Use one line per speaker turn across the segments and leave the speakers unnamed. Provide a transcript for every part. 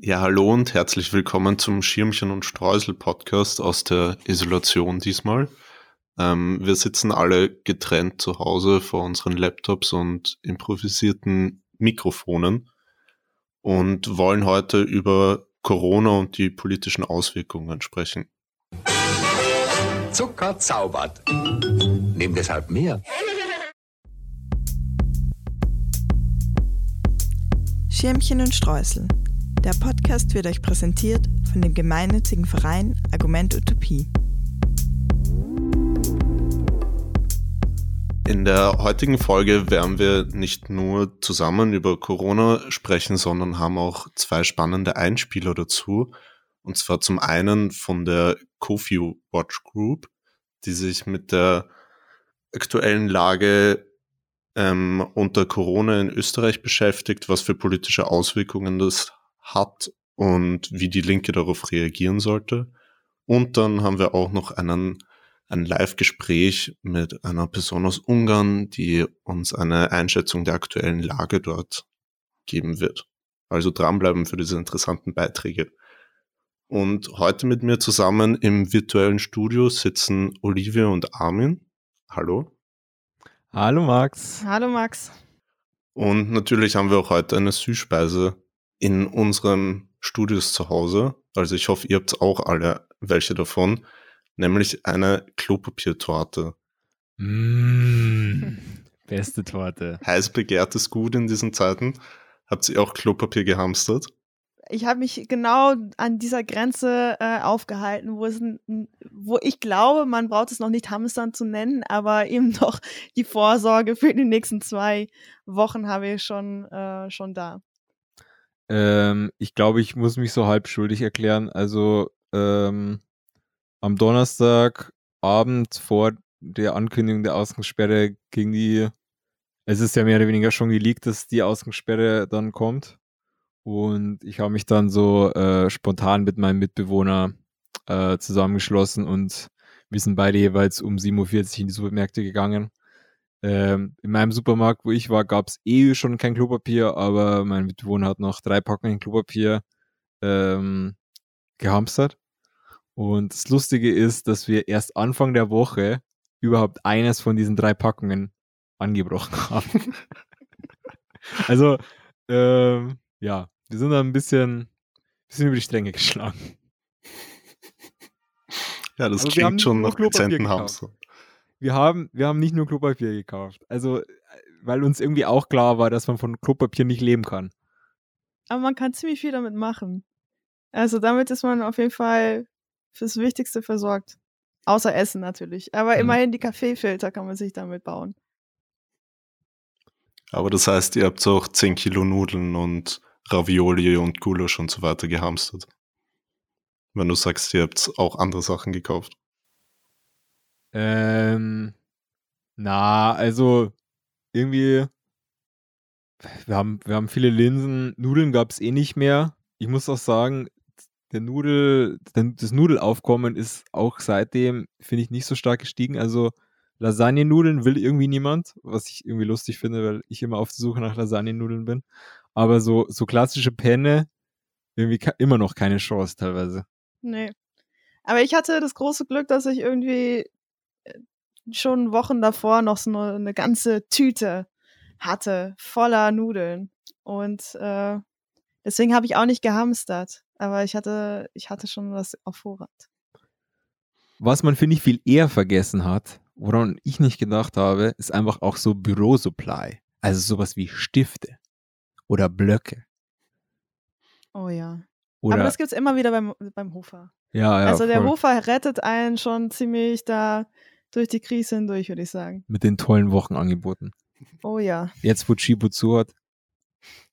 Ja, hallo und herzlich willkommen zum Schirmchen und Streusel Podcast aus der Isolation diesmal. Ähm, wir sitzen alle getrennt zu Hause vor unseren Laptops und improvisierten Mikrofonen und wollen heute über Corona und die politischen Auswirkungen sprechen.
Zucker zaubert. Nimm deshalb mehr.
Schirmchen und Streusel. Der Podcast wird euch präsentiert von dem gemeinnützigen Verein Argument Utopie.
In der heutigen Folge werden wir nicht nur zusammen über Corona sprechen, sondern haben auch zwei spannende Einspieler dazu. Und zwar zum einen von der Kofi Watch Group, die sich mit der aktuellen Lage ähm, unter Corona in Österreich beschäftigt, was für politische Auswirkungen das hat und wie die Linke darauf reagieren sollte. Und dann haben wir auch noch einen, ein Live-Gespräch mit einer Person aus Ungarn, die uns eine Einschätzung der aktuellen Lage dort geben wird. Also dranbleiben für diese interessanten Beiträge. Und heute mit mir zusammen im virtuellen Studio sitzen Olivia und Armin. Hallo.
Hallo Max.
Hallo Max.
Und natürlich haben wir auch heute eine Süßspeise in unserem Studios zu Hause. Also ich hoffe, ihr habt auch alle welche davon. Nämlich eine Klopapiertorte.
Mmh, beste Torte.
Heiß begehrtes Gut in diesen Zeiten. Habt ihr auch Klopapier gehamstert?
Ich habe mich genau an dieser Grenze äh, aufgehalten, wo, es, wo ich glaube, man braucht es noch nicht hamstern zu nennen, aber eben doch die Vorsorge für die nächsten zwei Wochen habe ich schon, äh, schon da.
Ähm, ich glaube, ich muss mich so halb schuldig erklären. Also ähm, am Donnerstagabend vor der Ankündigung der Ausgangssperre ging die, es ist ja mehr oder weniger schon geleakt, dass die Ausgangssperre dann kommt. Und ich habe mich dann so äh, spontan mit meinem Mitbewohner äh, zusammengeschlossen und wir sind beide jeweils um 7.40 Uhr in die Supermärkte gegangen ähm, in meinem Supermarkt, wo ich war, gab es eh schon kein Klopapier, aber mein Mitbewohner hat noch drei Packungen Klopapier ähm, gehamstert. Und das Lustige ist, dass wir erst Anfang der Woche überhaupt eines von diesen drei Packungen angebrochen haben. also, ähm, ja, wir sind da ein bisschen, bisschen über die Stränge geschlagen.
Ja, das also klingt schon nach dezenten Hamster
wir haben, wir haben nicht nur Klopapier gekauft. Also, weil uns irgendwie auch klar war, dass man von Klopapier nicht leben kann.
Aber man kann ziemlich viel damit machen. Also damit ist man auf jeden Fall fürs Wichtigste versorgt. Außer Essen natürlich. Aber mhm. immerhin die Kaffeefilter kann man sich damit bauen.
Aber das heißt, ihr habt auch 10 Kilo Nudeln und Ravioli und Gulasch und so weiter gehamstert. Wenn du sagst, ihr habt auch andere Sachen gekauft.
Ähm, na, also irgendwie, wir haben, wir haben viele Linsen. Nudeln gab es eh nicht mehr. Ich muss auch sagen, der Nudel, das Nudelaufkommen ist auch seitdem, finde ich, nicht so stark gestiegen. Also Lasagnenudeln will irgendwie niemand, was ich irgendwie lustig finde, weil ich immer auf der Suche nach Lasagnenudeln bin. Aber so, so klassische Penne, irgendwie immer noch keine Chance teilweise.
Nee. Aber ich hatte das große Glück, dass ich irgendwie schon Wochen davor noch so eine, eine ganze Tüte hatte, voller Nudeln. Und äh, deswegen habe ich auch nicht gehamstert. Aber ich hatte, ich hatte schon was auf Vorrat.
Was man, finde ich, viel eher vergessen hat, woran ich nicht gedacht habe, ist einfach auch so Bürosupply. Also sowas wie Stifte oder Blöcke.
Oh ja. Oder Aber das gibt es immer wieder beim, beim Hofer.
Ja, ja.
Also der voll. Hofer rettet einen schon ziemlich da durch die Krise hindurch, würde ich sagen.
Mit den tollen Wochenangeboten.
Oh ja.
Jetzt, wo Chibo zu hat.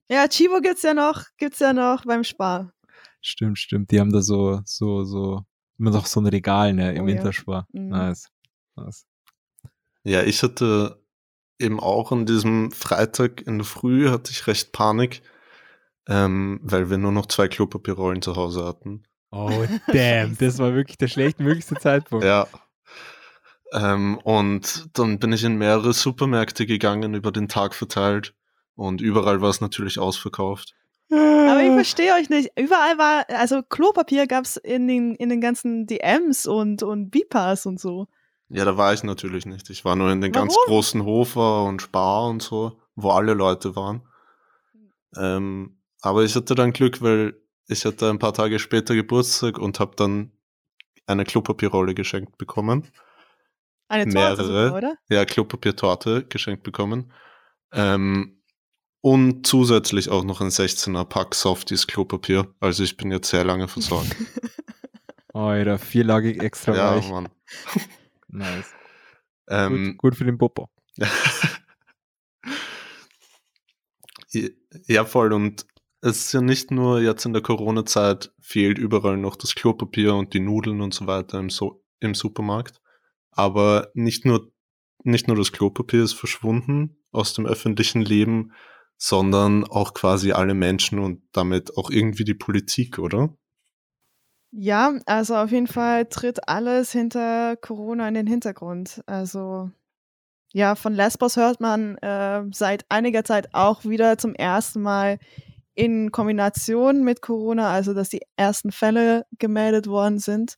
Ja, Chibo gibt's ja noch, gibt's ja noch beim Spar.
Stimmt, stimmt. Die haben da so, so, so, immer noch so ein Regal, ne, im oh, Winterspar. Ja. Mhm. Nice. nice.
Ja, ich hatte eben auch an diesem Freitag in der Früh hatte ich recht Panik, ähm, weil wir nur noch zwei Klopapierrollen zu Hause hatten.
Oh, damn, das war wirklich der schlechtmöglichste Zeitpunkt.
Ja, ähm, und dann bin ich in mehrere Supermärkte gegangen, über den Tag verteilt. Und überall war es natürlich ausverkauft.
Aber ich verstehe euch nicht. Überall war, also Klopapier gab es in den, in den ganzen DMs und, und Bipas und so.
Ja, da war ich natürlich nicht. Ich war nur in den
Warum?
ganz großen Hofer und Spar und so, wo alle Leute waren. Ähm, aber ich hatte dann Glück, weil ich hatte ein paar Tage später Geburtstag und habe dann eine Klopapierrolle geschenkt bekommen.
Eine Torte
Mehrere.
sogar, oder?
Ja, Klopapiertorte geschenkt bekommen. Ähm, und zusätzlich auch noch ein 16er Pack Softies Klopapier. Also ich bin jetzt sehr lange versorgt.
Alter, vierlagig extra
ja,
weich.
Mann.
Nice.
Ähm,
gut, gut für den Popo.
ja, voll. Und es ist ja nicht nur jetzt in der Corona-Zeit fehlt überall noch das Klopapier und die Nudeln und so weiter im, so im Supermarkt. Aber nicht nur, nicht nur das Klopapier ist verschwunden aus dem öffentlichen Leben, sondern auch quasi alle Menschen und damit auch irgendwie die Politik, oder?
Ja, also auf jeden Fall tritt alles hinter Corona in den Hintergrund. Also ja, von Lesbos hört man äh, seit einiger Zeit auch wieder zum ersten Mal in Kombination mit Corona, also dass die ersten Fälle gemeldet worden sind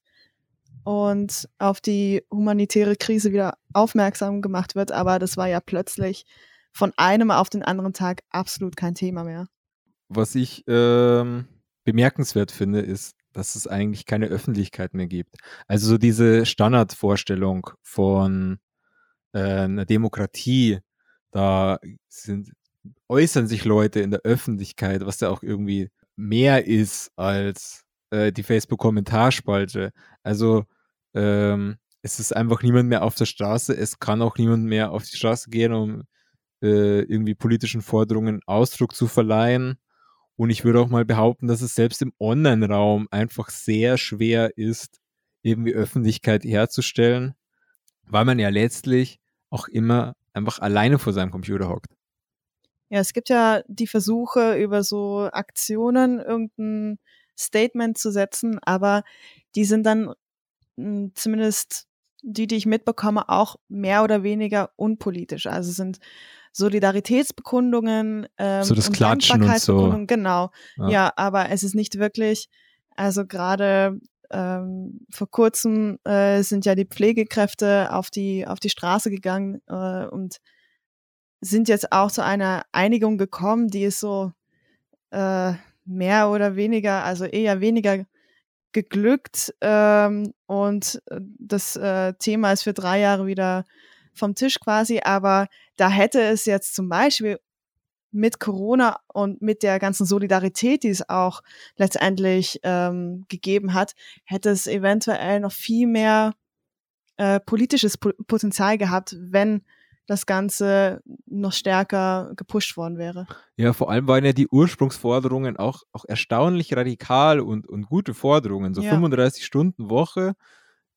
und auf die humanitäre Krise wieder aufmerksam gemacht wird. Aber das war ja plötzlich von einem auf den anderen Tag absolut kein Thema mehr.
Was ich ähm, bemerkenswert finde, ist, dass es eigentlich keine Öffentlichkeit mehr gibt. Also so diese Standardvorstellung von äh, einer Demokratie, da sind, äußern sich Leute in der Öffentlichkeit, was ja auch irgendwie mehr ist als äh, die Facebook-Kommentarspalte. Also ähm, es ist einfach niemand mehr auf der Straße, es kann auch niemand mehr auf die Straße gehen, um äh, irgendwie politischen Forderungen Ausdruck zu verleihen. Und ich würde auch mal behaupten, dass es selbst im Online-Raum einfach sehr schwer ist, irgendwie Öffentlichkeit herzustellen, weil man ja letztlich auch immer einfach alleine vor seinem Computer hockt.
Ja, es gibt ja die Versuche, über so Aktionen irgendein Statement zu setzen, aber die sind dann zumindest die, die ich mitbekomme, auch mehr oder weniger unpolitisch. Also sind Solidaritätsbekundungen, ähm,
So das
und
Klatschen und so.
Genau.
Ja.
Ja. aber es ist nicht wirklich, also gerade ähm, vor kurzem äh, sind ja die Pflegekräfte auf die, auf die Straße gegangen äh, und sind jetzt auch zu einer Einigung gekommen, die ist so äh, mehr oder weniger, also eher weniger geglückt ähm, und äh, das äh, Thema ist für drei Jahre wieder vom Tisch quasi, aber da hätte es jetzt zum Beispiel mit Corona und mit der ganzen Solidarität, die es auch letztendlich ähm, gegeben hat, hätte es eventuell noch viel mehr äh, politisches Po- Potenzial gehabt, wenn das Ganze noch stärker gepusht worden wäre.
Ja, vor allem waren ja die Ursprungsforderungen auch, auch erstaunlich radikal und, und gute Forderungen. So
Ja.
35 Stunden Woche,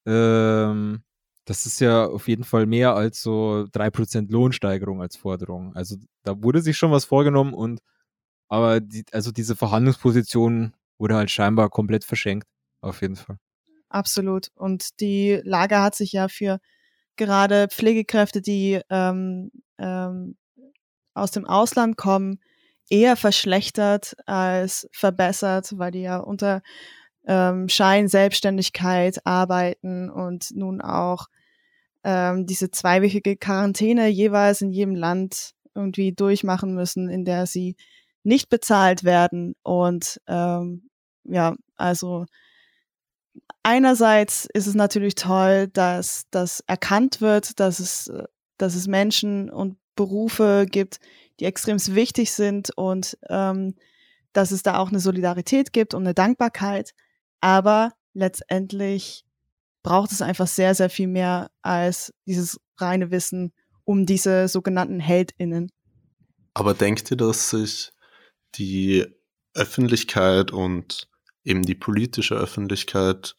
ähm, das ist ja auf jeden Fall mehr als so 3% Lohnsteigerung als Forderung. Also da wurde sich schon was vorgenommen und aber die, also diese Verhandlungsposition wurde halt scheinbar komplett verschenkt. Auf jeden Fall.
Absolut. Und die Lage hat sich ja für gerade Pflegekräfte, die ähm, ähm, aus dem Ausland kommen, eher verschlechtert als verbessert, weil die ja unter ähm, Scheinselbstständigkeit arbeiten und nun auch ähm, diese zweiwöchige Quarantäne jeweils in jedem Land irgendwie durchmachen müssen, in der sie nicht bezahlt werden. Und ähm, ja, also einerseits ist es natürlich toll, dass das erkannt wird, dass es, dass es Menschen und Berufe gibt, die extrem wichtig sind und ähm, dass es da auch eine Solidarität gibt und eine Dankbarkeit. Aber letztendlich braucht es einfach sehr, sehr viel mehr als dieses reine Wissen um diese sogenannten HeldInnen.
Aber denkt ihr, dass sich die Öffentlichkeit und eben die politische Öffentlichkeit,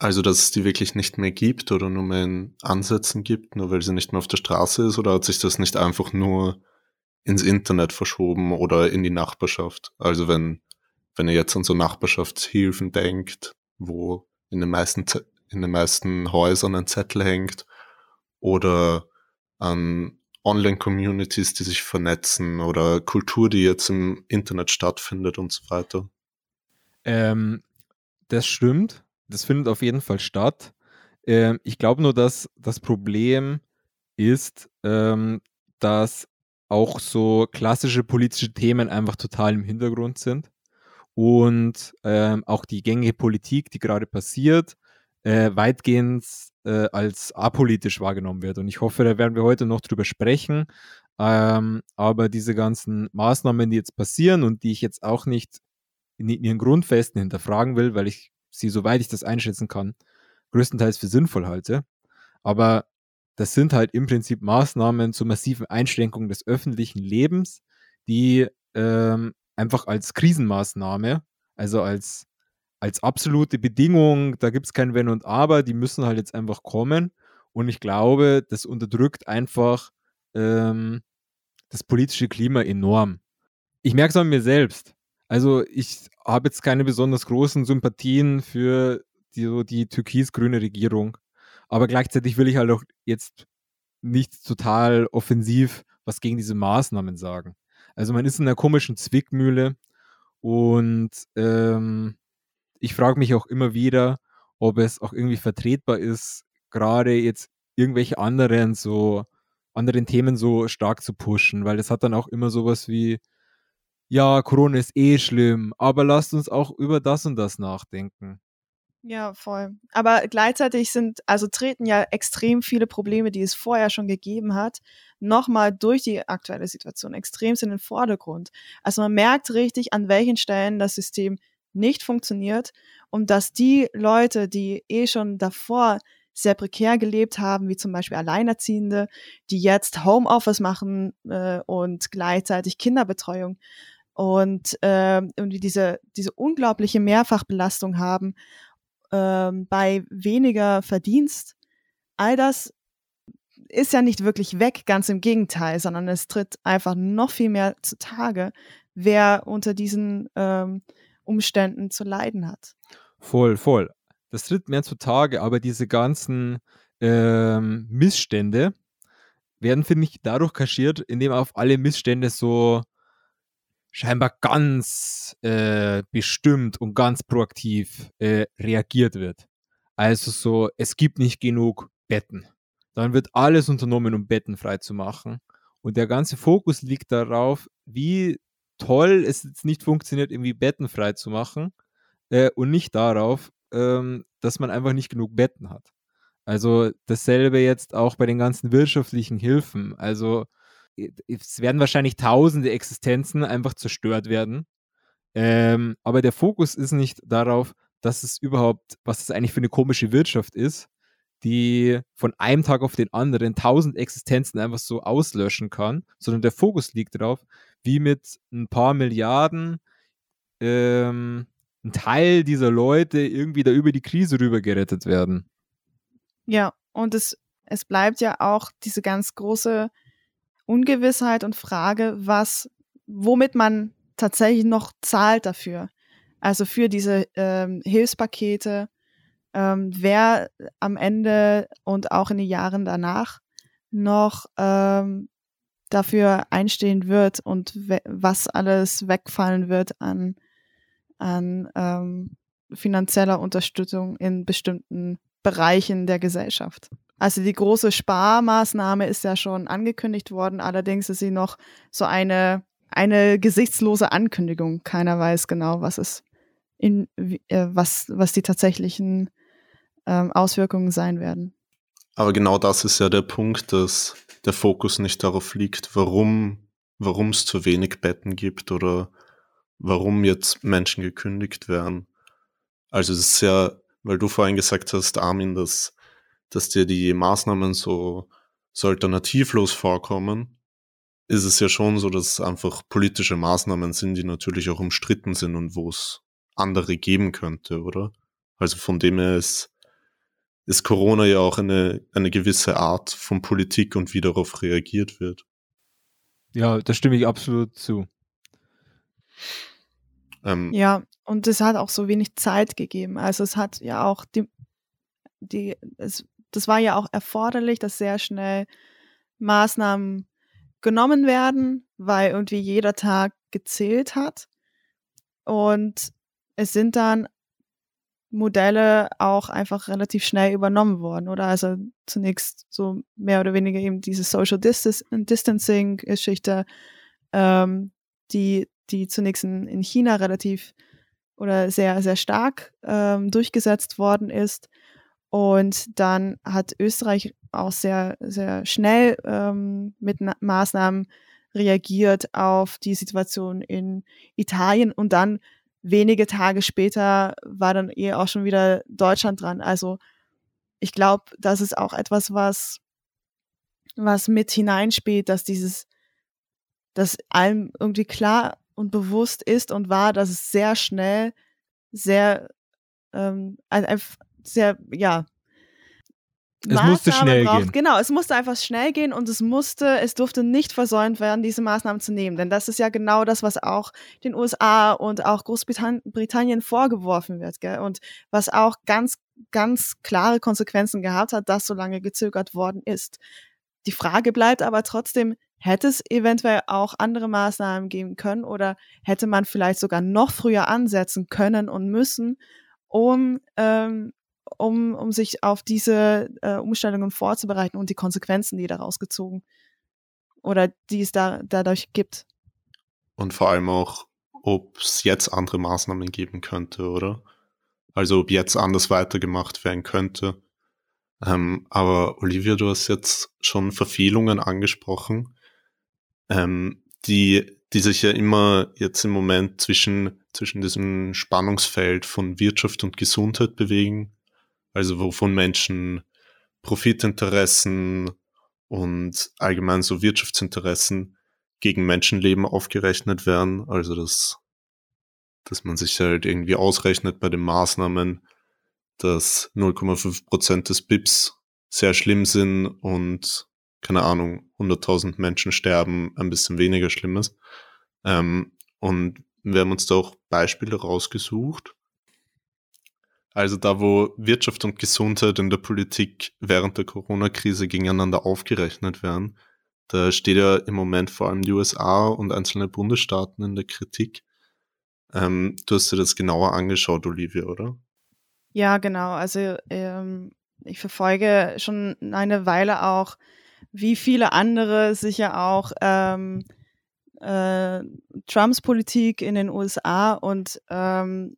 also dass es die wirklich nicht mehr gibt oder nur mehr in Ansätzen gibt, nur weil sie nicht mehr auf der Straße ist, oder hat sich das nicht einfach nur ins Internet verschoben oder in die Nachbarschaft? Also wenn, wenn ihr jetzt an so Nachbarschaftshilfen denkt, wo in den meisten, in den meisten Häusern ein Zettel hängt oder an Online-Communities, die sich vernetzen oder Kultur, die jetzt im Internet stattfindet und so weiter.
Ähm, das stimmt. Das findet auf jeden Fall statt. Ähm, ich glaube nur, dass das Problem ist, ähm, dass auch so klassische politische Themen einfach total im Hintergrund sind und ähm, auch die gängige Politik, die gerade passiert, äh, weitgehend äh, als apolitisch wahrgenommen wird. Und ich hoffe, da werden wir heute noch drüber sprechen. Ähm, aber diese ganzen Maßnahmen, die jetzt passieren und die ich jetzt auch nicht in ihren Grundfesten hinterfragen will, weil ich sie, soweit ich das einschätzen kann, größtenteils für sinnvoll halte. Aber das sind halt im Prinzip Maßnahmen zur massiven Einschränkung des öffentlichen Lebens, die ähm, einfach als Krisenmaßnahme, also als, als absolute Bedingung, da gibt es kein Wenn und Aber, die müssen halt jetzt einfach kommen. Und ich glaube, das unterdrückt einfach ähm, das politische Klima enorm. Ich merke es an mir selbst. Also ich habe jetzt keine besonders großen Sympathien für die, so die türkis-grüne Regierung. Aber gleichzeitig will ich halt auch jetzt nicht total offensiv was gegen diese Maßnahmen sagen. Also man ist in einer komischen Zwickmühle und ähm, ich frage mich auch immer wieder, ob es auch irgendwie vertretbar ist, gerade jetzt irgendwelche anderen so anderen Themen so stark zu pushen, weil das hat dann auch immer sowas wie ja, Corona ist eh schlimm, aber lasst uns auch über das und das nachdenken.
Ja, voll. Aber gleichzeitig sind, also treten ja extrem viele Probleme, die es vorher schon gegeben hat, nochmal durch die aktuelle Situation extrem in den Vordergrund. Also man merkt richtig, an welchen Stellen das System nicht funktioniert und dass die Leute, die eh schon davor sehr prekär gelebt haben, wie zum Beispiel Alleinerziehende, die jetzt Homeoffice machen äh, und gleichzeitig Kinderbetreuung und äh, irgendwie diese, diese unglaubliche Mehrfachbelastung haben ähm, bei weniger Verdienst, all das ist ja nicht wirklich weg, ganz im Gegenteil, sondern es tritt einfach noch viel mehr zutage, wer unter diesen ähm, Umständen zu leiden hat.
Voll, voll. Das tritt mehr zutage, aber diese ganzen ähm, Missstände werden, finde ich, dadurch kaschiert, indem auf alle Missstände so scheinbar ganz äh, bestimmt und ganz proaktiv äh, reagiert wird. Also so, es gibt nicht genug Betten. Dann wird alles unternommen, um Betten frei zu machen. Und der ganze Fokus liegt darauf, wie toll es jetzt nicht funktioniert, irgendwie Betten frei zu machen äh, und nicht darauf, ähm, dass man einfach nicht genug Betten hat. Also dasselbe jetzt auch bei den ganzen wirtschaftlichen Hilfen. Also es werden wahrscheinlich tausende Existenzen einfach zerstört werden. Ähm, aber der Fokus ist nicht darauf, dass es überhaupt, was es eigentlich für eine komische Wirtschaft ist, die von einem Tag auf den anderen tausend Existenzen einfach so auslöschen kann, sondern der Fokus liegt darauf, wie mit ein paar Milliarden ähm, ein Teil dieser Leute irgendwie da über die Krise rüber gerettet werden.
Ja, und es, es bleibt ja auch diese ganz große Ungewissheit und Frage, was, womit man tatsächlich noch zahlt dafür. Also für diese ähm, Hilfspakete, ähm, wer am Ende und auch in den Jahren danach noch ähm, dafür einstehen wird und was alles wegfallen wird an, an ähm, finanzieller Unterstützung in bestimmten Bereichen der Gesellschaft. Also die große Sparmaßnahme ist ja schon angekündigt worden, allerdings ist sie noch so eine, eine gesichtslose Ankündigung. Keiner weiß genau, was es in, äh, was, was die tatsächlichen ähm, Auswirkungen sein werden.
Aber genau das ist ja der Punkt, dass der Fokus nicht darauf liegt, warum warum es zu wenig Betten gibt oder warum jetzt Menschen gekündigt werden. Also es ist ja, weil du vorhin gesagt hast, Armin, dass dass dir die Maßnahmen so, so alternativlos vorkommen, ist es ja schon so, dass es einfach politische Maßnahmen sind, die natürlich auch umstritten sind und wo es andere geben könnte, oder? Also von dem her ist, ist Corona ja auch eine, eine gewisse Art von Politik und wie darauf reagiert wird.
Ja, da stimme ich absolut zu.
Ähm, ja, und es hat auch so wenig Zeit gegeben. Also es hat ja auch die, die, es das war ja auch erforderlich, dass sehr schnell Maßnahmen genommen werden, weil irgendwie jeder Tag gezählt hat. Und es sind dann Modelle auch einfach relativ schnell übernommen worden, oder? Also zunächst so mehr oder weniger eben diese Social Distancing-Geschichte, ähm, die, die zunächst in, in China relativ oder sehr, sehr stark ähm, durchgesetzt worden ist. Und dann hat Österreich auch sehr, sehr schnell ähm, mit Na Maßnahmen reagiert auf die Situation in Italien und dann wenige Tage später war dann eh auch schon wieder Deutschland dran. Also ich glaube, das ist auch etwas, was, was mit hineinspielt, dass dieses, dass allem irgendwie klar und bewusst ist und war, dass es sehr schnell, sehr, ähm, sehr, ja,
es Maßnahmen musste schnell braucht. gehen.
Genau, es musste einfach schnell gehen und es musste, es durfte nicht versäumt werden, diese Maßnahmen zu nehmen. Denn das ist ja genau das, was auch den USA und auch Großbritannien vorgeworfen wird. Gell? Und was auch ganz, ganz klare Konsequenzen gehabt hat, dass so lange gezögert worden ist. Die Frage bleibt aber trotzdem, hätte es eventuell auch andere Maßnahmen geben können oder hätte man vielleicht sogar noch früher ansetzen können und müssen, um ähm, um, um sich auf diese äh, Umstellungen vorzubereiten und die Konsequenzen, die daraus gezogen oder die es da dadurch gibt.
Und vor allem auch, ob es jetzt andere Maßnahmen geben könnte, oder? Also ob jetzt anders weitergemacht werden könnte. Ähm, aber Olivia, du hast jetzt schon Verfehlungen angesprochen, ähm, die, die sich ja immer jetzt im Moment zwischen, zwischen diesem Spannungsfeld von Wirtschaft und Gesundheit bewegen also wovon Menschen Profitinteressen und allgemein so Wirtschaftsinteressen gegen Menschenleben aufgerechnet werden. Also dass, dass man sich halt irgendwie ausrechnet bei den Maßnahmen, dass 0,5 Prozent des BIPs sehr schlimm sind und keine Ahnung, 100.000 Menschen sterben, ein bisschen weniger schlimm ist. Ähm, und wir haben uns da auch Beispiele rausgesucht. Also da, wo Wirtschaft und Gesundheit in der Politik während der Corona-Krise gegeneinander aufgerechnet werden, da steht ja im Moment vor allem die USA und einzelne Bundesstaaten in der Kritik. Ähm, du hast dir das genauer angeschaut, Olivia, oder?
Ja, genau. Also ähm, ich verfolge schon eine Weile auch, wie viele andere sicher auch ähm, äh, Trumps Politik in den USA und ähm,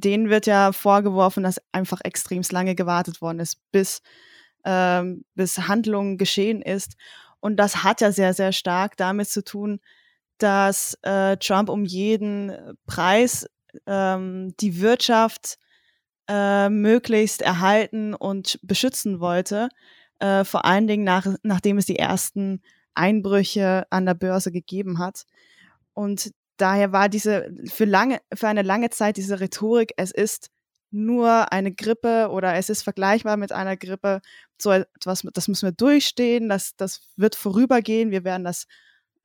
denen wird ja vorgeworfen, dass einfach extremst lange gewartet worden ist, bis, ähm, bis Handlungen geschehen ist. Und das hat ja sehr, sehr stark damit zu tun, dass äh, Trump um jeden Preis ähm, die Wirtschaft äh, möglichst erhalten und beschützen wollte. Äh, vor allen Dingen nach, nachdem es die ersten Einbrüche an der Börse gegeben hat. Und daher war diese für lange, für eine lange Zeit diese Rhetorik, es ist nur eine Grippe oder es ist vergleichbar mit einer Grippe, so etwas, das müssen wir durchstehen, das, das wird vorübergehen, wir werden das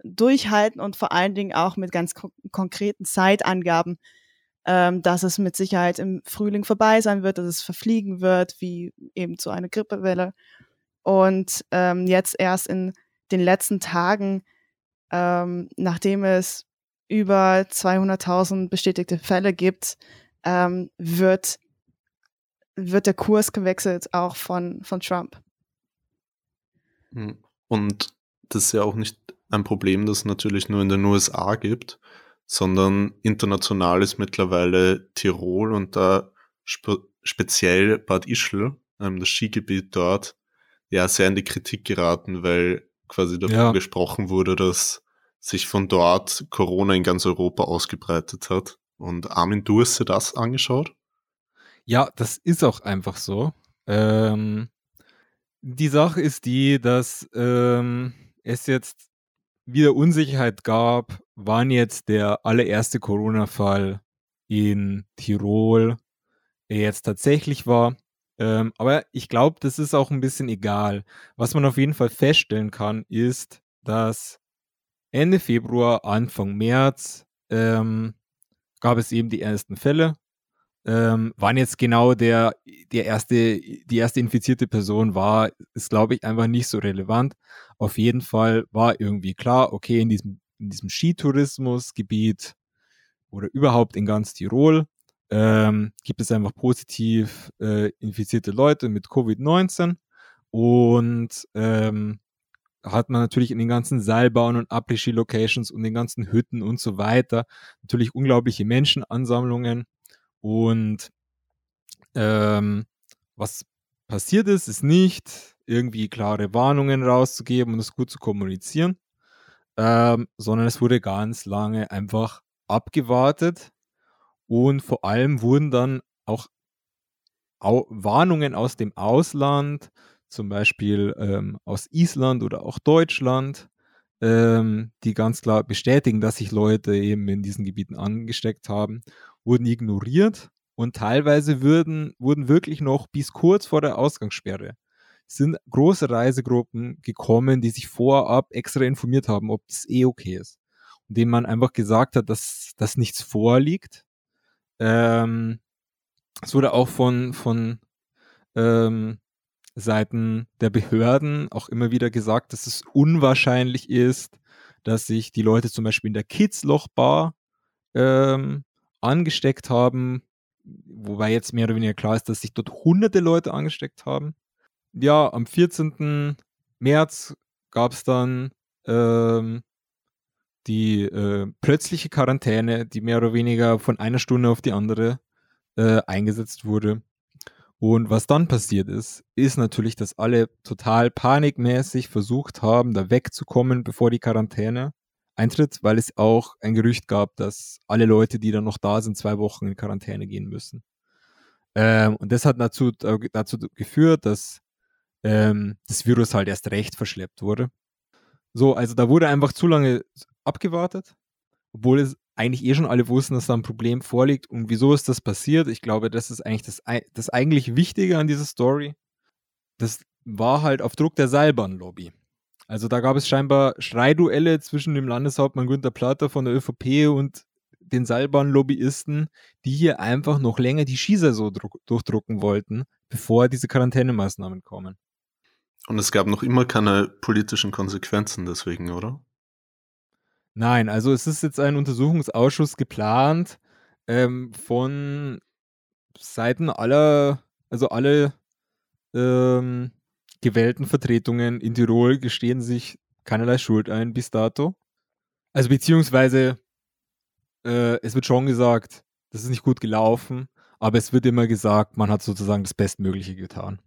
durchhalten und vor allen Dingen auch mit ganz ko konkreten Zeitangaben, ähm, dass es mit Sicherheit im Frühling vorbei sein wird, dass es verfliegen wird, wie eben so eine Grippewelle. Und ähm, jetzt erst in den letzten Tagen, ähm, nachdem es über 200.000 bestätigte Fälle gibt, ähm, wird, wird der Kurs gewechselt, auch von, von Trump.
Hm. Und das ist ja auch nicht ein Problem, das es natürlich nur in den USA gibt, sondern international ist mittlerweile Tirol und da spe speziell Bad Ischl, ähm, das Skigebiet dort, ja sehr in die Kritik geraten, weil quasi davon ja. gesprochen wurde, dass sich von dort Corona in ganz Europa ausgebreitet hat. Und Armin, du hast dir das angeschaut?
Ja, das ist auch einfach so. Ähm, die Sache ist die, dass ähm, es jetzt wieder Unsicherheit gab, wann jetzt der allererste Corona-Fall in Tirol jetzt tatsächlich war. Ähm, aber ich glaube, das ist auch ein bisschen egal. Was man auf jeden Fall feststellen kann, ist, dass Ende Februar, Anfang März ähm, gab es eben die ersten Fälle Ähm, wann jetzt genau der, der erste, die erste infizierte Person war, ist, glaube ich, einfach nicht so relevant. Auf jeden Fall war irgendwie klar, okay, in diesem, in diesem Skitourismusgebiet oder überhaupt in ganz Tirol ähm, gibt es einfach positiv äh, infizierte Leute mit Covid-19 und ähm, hat man natürlich in den ganzen Seilbahnen und Après-Ski-Locations und den ganzen Hütten und so weiter natürlich unglaubliche Menschenansammlungen. Und ähm, was passiert ist, ist nicht irgendwie klare Warnungen rauszugeben und es gut zu kommunizieren, ähm, sondern es wurde ganz lange einfach abgewartet. Und vor allem wurden dann auch Au Warnungen aus dem Ausland, zum Beispiel ähm, aus Island oder auch Deutschland, ähm, die ganz klar bestätigen, dass sich Leute eben in diesen Gebieten angesteckt haben, wurden ignoriert und teilweise würden, wurden wirklich noch bis kurz vor der Ausgangssperre sind große Reisegruppen gekommen, die sich vorab extra informiert haben, ob das eh okay ist. Und denen man einfach gesagt hat, dass, dass nichts vorliegt. Ähm, es wurde auch von, von ähm, Seiten der Behörden auch immer wieder gesagt, dass es unwahrscheinlich ist, dass sich die Leute zum Beispiel in der Kidsloch-Bar ähm, angesteckt haben, wobei jetzt mehr oder weniger klar ist, dass sich dort hunderte Leute angesteckt haben. Ja, am 14. März gab es dann ähm, die äh, plötzliche Quarantäne, die mehr oder weniger von einer Stunde auf die andere äh, eingesetzt wurde. Und was dann passiert ist, ist natürlich, dass alle total panikmäßig versucht haben, da wegzukommen, bevor die Quarantäne eintritt, weil es auch ein Gerücht gab, dass alle Leute, die dann noch da sind, zwei Wochen in Quarantäne gehen müssen. Ähm, und das hat dazu, dazu geführt, dass ähm, das Virus halt erst recht verschleppt wurde. So, also da wurde einfach zu lange abgewartet, obwohl es eigentlich eh schon alle wussten, dass da ein Problem vorliegt. Und wieso ist das passiert? Ich glaube, das ist eigentlich das, das eigentlich Wichtige an dieser Story. Das war halt auf Druck der Seilbahnlobby. Also da gab es scheinbar Schreiduelle zwischen dem Landeshauptmann Günter Platter von der ÖVP und den Seilbahnlobbyisten, die hier einfach noch länger die Skisaison durchdrucken wollten, bevor diese Quarantänemaßnahmen kommen.
Und es gab noch immer keine politischen Konsequenzen deswegen, oder?
Nein, also es ist jetzt ein Untersuchungsausschuss geplant ähm, von Seiten aller, also alle ähm, gewählten Vertretungen in Tirol gestehen sich keinerlei Schuld ein bis dato. Also beziehungsweise äh, es wird schon gesagt, das ist nicht gut gelaufen, aber es wird immer gesagt, man hat sozusagen das Bestmögliche getan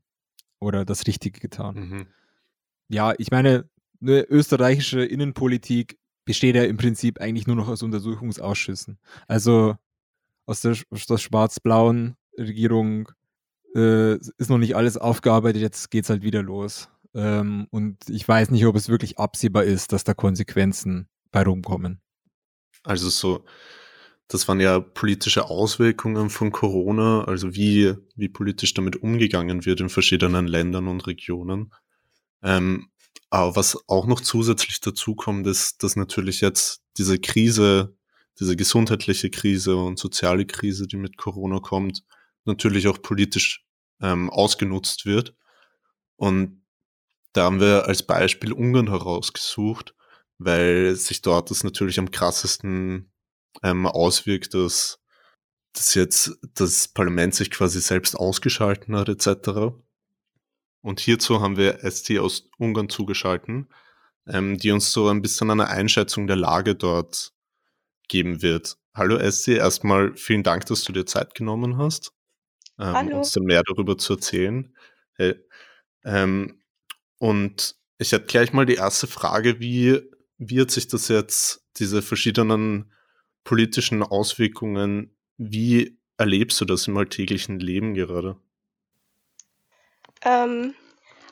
oder das Richtige getan. Mhm. Ja, ich meine, eine österreichische Innenpolitik besteht ja im Prinzip eigentlich nur noch aus Untersuchungsausschüssen. Also aus der, der schwarz-blauen Regierung äh, ist noch nicht alles aufgearbeitet, jetzt geht es halt wieder los. Ähm, und ich weiß nicht, ob es wirklich absehbar ist, dass da Konsequenzen bei rumkommen.
Also so, das waren ja politische Auswirkungen von Corona, also wie, wie politisch damit umgegangen wird in verschiedenen Ländern und Regionen. Ähm, aber was auch noch zusätzlich dazu kommt, ist, dass natürlich jetzt diese Krise, diese gesundheitliche Krise und soziale Krise, die mit Corona kommt, natürlich auch politisch ähm, ausgenutzt wird. Und da haben wir als Beispiel Ungarn herausgesucht, weil sich dort das natürlich am krassesten ähm, auswirkt, dass, dass jetzt das Parlament sich quasi selbst ausgeschalten hat etc. Und hierzu haben wir ST aus Ungarn zugeschalten, ähm, die uns so ein bisschen eine Einschätzung der Lage dort geben wird. Hallo ST, erstmal vielen Dank, dass du dir Zeit genommen hast, ähm, uns dann mehr darüber zu erzählen. Hey, ähm, und ich hätte gleich mal die erste Frage, wie wird sich das jetzt, diese verschiedenen politischen Auswirkungen, wie erlebst du das im alltäglichen Leben gerade?
Ähm,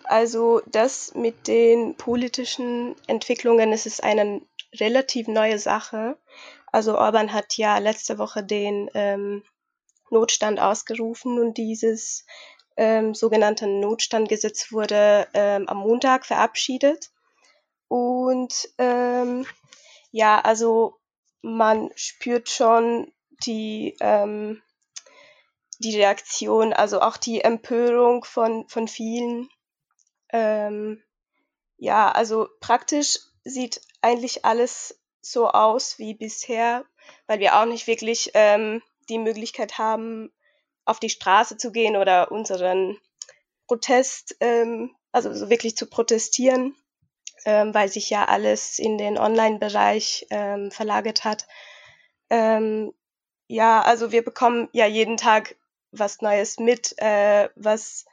also das mit den politischen Entwicklungen, es ist eine relativ neue Sache. Also Orban hat ja letzte Woche den ähm, Notstand ausgerufen und dieses ähm, sogenannte Notstandgesetz wurde ähm, am Montag verabschiedet. Und ähm, ja, also man spürt schon die ähm, die Reaktion, also auch die Empörung von, von vielen. Ähm, ja, also praktisch sieht eigentlich alles so aus wie bisher, weil wir auch nicht wirklich ähm, die Möglichkeit haben, auf die Straße zu gehen oder unseren Protest, ähm, also so wirklich zu protestieren, ähm, weil sich ja alles in den Online-Bereich ähm, verlagert hat. Ähm, ja, also wir bekommen ja jeden Tag was Neues mit, äh, was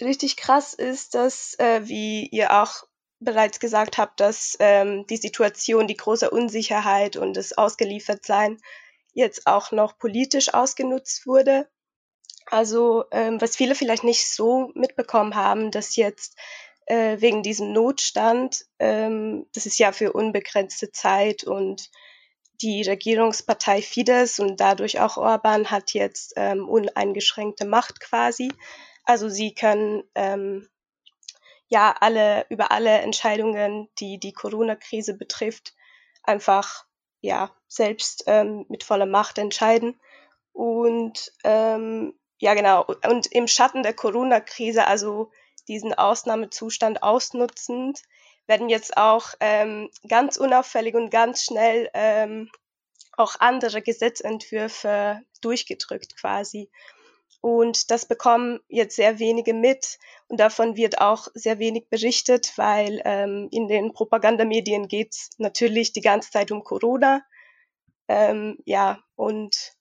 richtig krass ist, dass, äh, wie ihr auch bereits gesagt habt, dass ähm, die Situation, die große Unsicherheit und das Ausgeliefertsein jetzt auch noch politisch ausgenutzt wurde. Also ähm, was viele vielleicht nicht so mitbekommen haben, dass jetzt äh, wegen diesem Notstand, ähm, das ist ja für unbegrenzte Zeit und die Regierungspartei Fidesz und dadurch auch Orban hat jetzt ähm, uneingeschränkte Macht quasi. Also sie können ähm, ja alle über alle Entscheidungen, die die Corona-Krise betrifft, einfach ja selbst ähm, mit voller Macht entscheiden. Und ähm, ja genau und im Schatten der Corona-Krise, also diesen Ausnahmezustand ausnutzend, werden jetzt auch ähm, ganz unauffällig und ganz schnell ähm, auch andere Gesetzentwürfe durchgedrückt quasi. Und das bekommen jetzt sehr wenige mit und davon wird auch sehr wenig berichtet, weil ähm, in den Propagandamedien geht es natürlich die ganze Zeit um Corona. Ähm, ja, und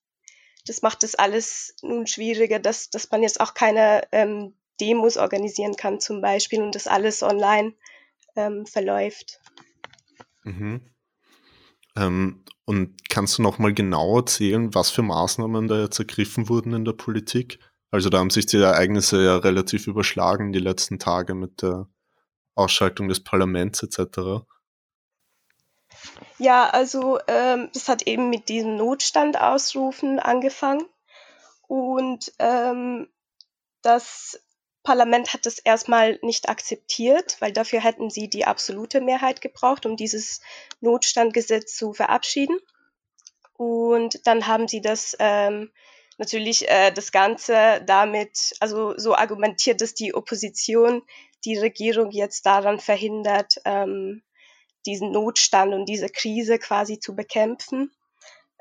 das macht das alles nun schwieriger, dass, dass man jetzt auch keine ähm, Demos organisieren kann zum Beispiel und das alles online ähm, verläuft.
Mhm. Ähm, und kannst du noch mal genau erzählen, was für Maßnahmen da jetzt ergriffen wurden in der Politik? Also da haben sich die Ereignisse ja relativ überschlagen die letzten Tage mit der Ausschaltung des Parlaments etc.
Ja, also ähm, das hat eben mit diesem Notstand ausrufen angefangen und ähm, das Parlament hat das erstmal nicht akzeptiert, weil dafür hätten sie die absolute Mehrheit gebraucht, um dieses Notstandgesetz zu verabschieden. Und dann haben sie das ähm, natürlich äh, das Ganze damit, also so argumentiert, dass die Opposition die Regierung jetzt daran verhindert, ähm, diesen Notstand und diese Krise quasi zu bekämpfen.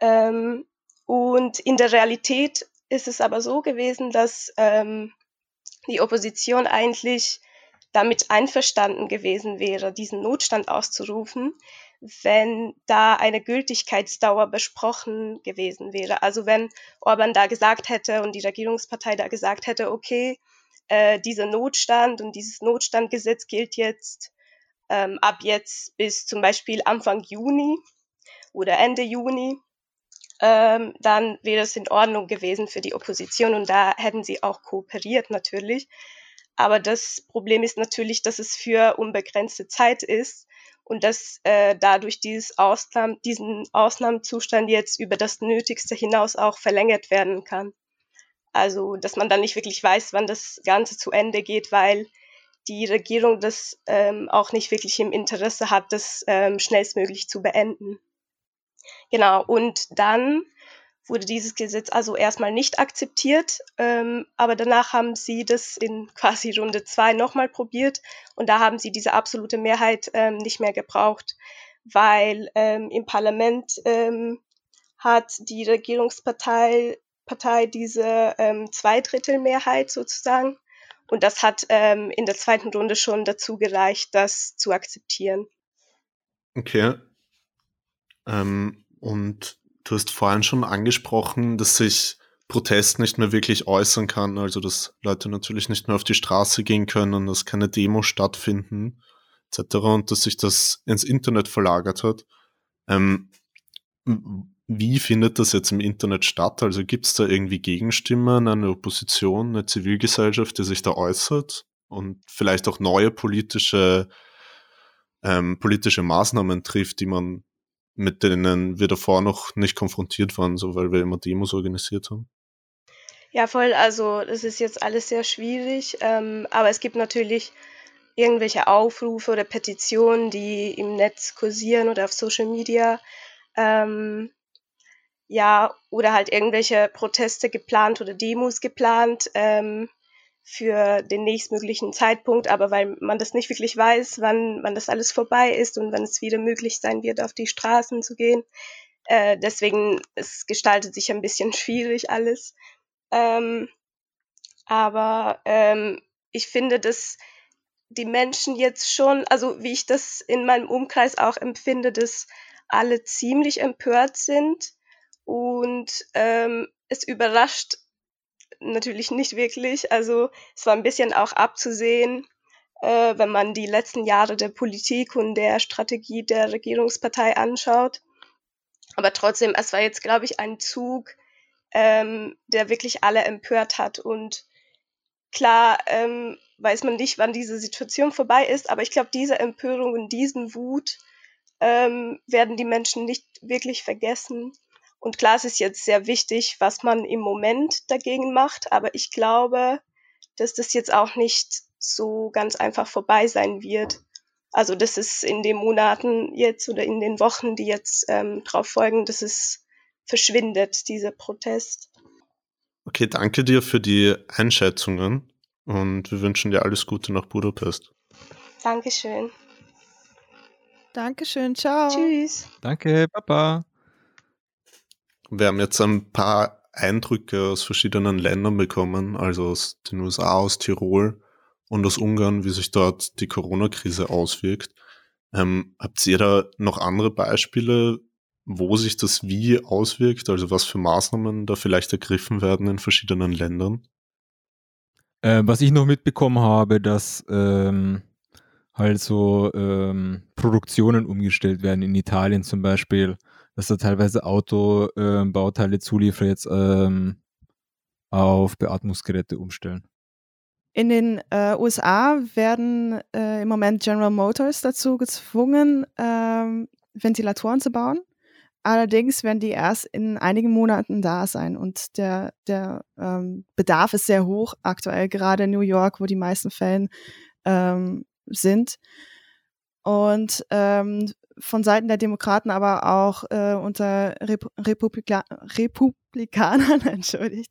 Ähm, und in der Realität ist es aber so gewesen, dass ähm, die Opposition eigentlich damit einverstanden gewesen wäre, diesen Notstand auszurufen, wenn da eine Gültigkeitsdauer besprochen gewesen wäre. Also wenn Orban da gesagt hätte und die Regierungspartei da gesagt hätte, okay, äh, dieser Notstand und dieses Notstandgesetz gilt jetzt ähm, ab jetzt bis zum Beispiel Anfang Juni oder Ende Juni, ähm, dann wäre es in Ordnung gewesen für die Opposition und da hätten sie auch kooperiert natürlich. Aber das Problem ist natürlich, dass es für unbegrenzte Zeit ist und dass äh, dadurch dieses Ausnahme, diesen Ausnahmezustand jetzt über das Nötigste hinaus auch verlängert werden kann. Also, dass man dann nicht wirklich weiß, wann das Ganze zu Ende geht, weil die Regierung das ähm, auch nicht wirklich im Interesse hat, das ähm, schnellstmöglich zu beenden. Genau, und dann wurde dieses Gesetz also erstmal nicht akzeptiert, ähm, aber danach haben sie das in quasi Runde zwei nochmal probiert und da haben sie diese absolute Mehrheit ähm, nicht mehr gebraucht, weil ähm, im Parlament ähm, hat die Regierungspartei Partei diese ähm, Zweidrittelmehrheit sozusagen und das hat ähm, in der zweiten Runde schon dazu gereicht, das zu akzeptieren.
Okay. Ähm, und du hast vorhin schon angesprochen, dass sich Protest nicht mehr wirklich äußern kann, also dass Leute natürlich nicht mehr auf die Straße gehen können, dass keine Demos stattfinden, etc. und dass sich das ins Internet verlagert hat. Ähm, wie findet das jetzt im Internet statt? Also gibt es da irgendwie Gegenstimmen, eine Opposition, eine Zivilgesellschaft, die sich da äußert und vielleicht auch neue politische, ähm, politische Maßnahmen trifft, die man mit denen wir davor noch nicht konfrontiert waren, so weil wir immer Demos organisiert haben?
Ja, voll. Also das ist jetzt alles sehr schwierig, ähm, aber es gibt natürlich irgendwelche Aufrufe oder Petitionen, die im Netz kursieren oder auf Social Media. Ähm, ja, oder halt irgendwelche Proteste geplant oder Demos geplant ähm, für den nächstmöglichen Zeitpunkt, aber weil man das nicht wirklich weiß, wann, wann das alles vorbei ist und wann es wieder möglich sein wird, auf die Straßen zu gehen. Äh, deswegen, es gestaltet sich ein bisschen schwierig alles. Ähm, aber ähm, ich finde, dass die Menschen jetzt schon, also wie ich das in meinem Umkreis auch empfinde, dass alle ziemlich empört sind und ähm, es überrascht natürlich nicht wirklich. Also es war ein bisschen auch abzusehen, äh, wenn man die letzten Jahre der Politik und der Strategie der Regierungspartei anschaut. Aber trotzdem, es war jetzt, glaube ich, ein Zug, ähm, der wirklich alle empört hat. Und klar ähm, weiß man nicht, wann diese Situation vorbei ist, aber ich glaube, diese Empörung und diesen Wut ähm, werden die Menschen nicht wirklich vergessen. Und klar, es ist jetzt sehr wichtig, was man im Moment dagegen macht, aber ich glaube, dass das jetzt auch nicht so ganz einfach vorbei sein wird. Also, dass es in den Monaten jetzt oder in den Wochen, die jetzt ähm, drauf folgen, dass es verschwindet, dieser Protest.
Okay, danke dir für die Einschätzungen und wir wünschen dir alles Gute nach Budapest.
Dankeschön.
Dankeschön, ciao.
Tschüss.
Danke, Papa.
Wir haben jetzt ein paar Eindrücke aus verschiedenen Ländern bekommen, also aus den USA, aus Tirol und aus Ungarn, wie sich dort die Corona-Krise auswirkt. Ähm, habt ihr da noch andere Beispiele, wo sich das wie auswirkt, also was für Maßnahmen da vielleicht ergriffen werden in verschiedenen Ländern?
Äh, was ich noch mitbekommen habe, dass ähm, halt so ähm, Produktionen umgestellt werden, in Italien zum Beispiel, dass da teilweise Autobauteile ähm, Zulieferer jetzt ähm, auf Beatmungsgeräte umstellen.
In den äh, USA werden äh, im Moment General Motors dazu gezwungen, ähm, Ventilatoren zu bauen. Allerdings werden die erst in einigen Monaten da sein und der, der ähm, Bedarf ist sehr hoch aktuell, gerade in New York, wo die meisten Fälle ähm, sind. Und ähm, von Seiten der Demokraten, aber auch äh, unter Rep Republika Republikanern, entschuldigt,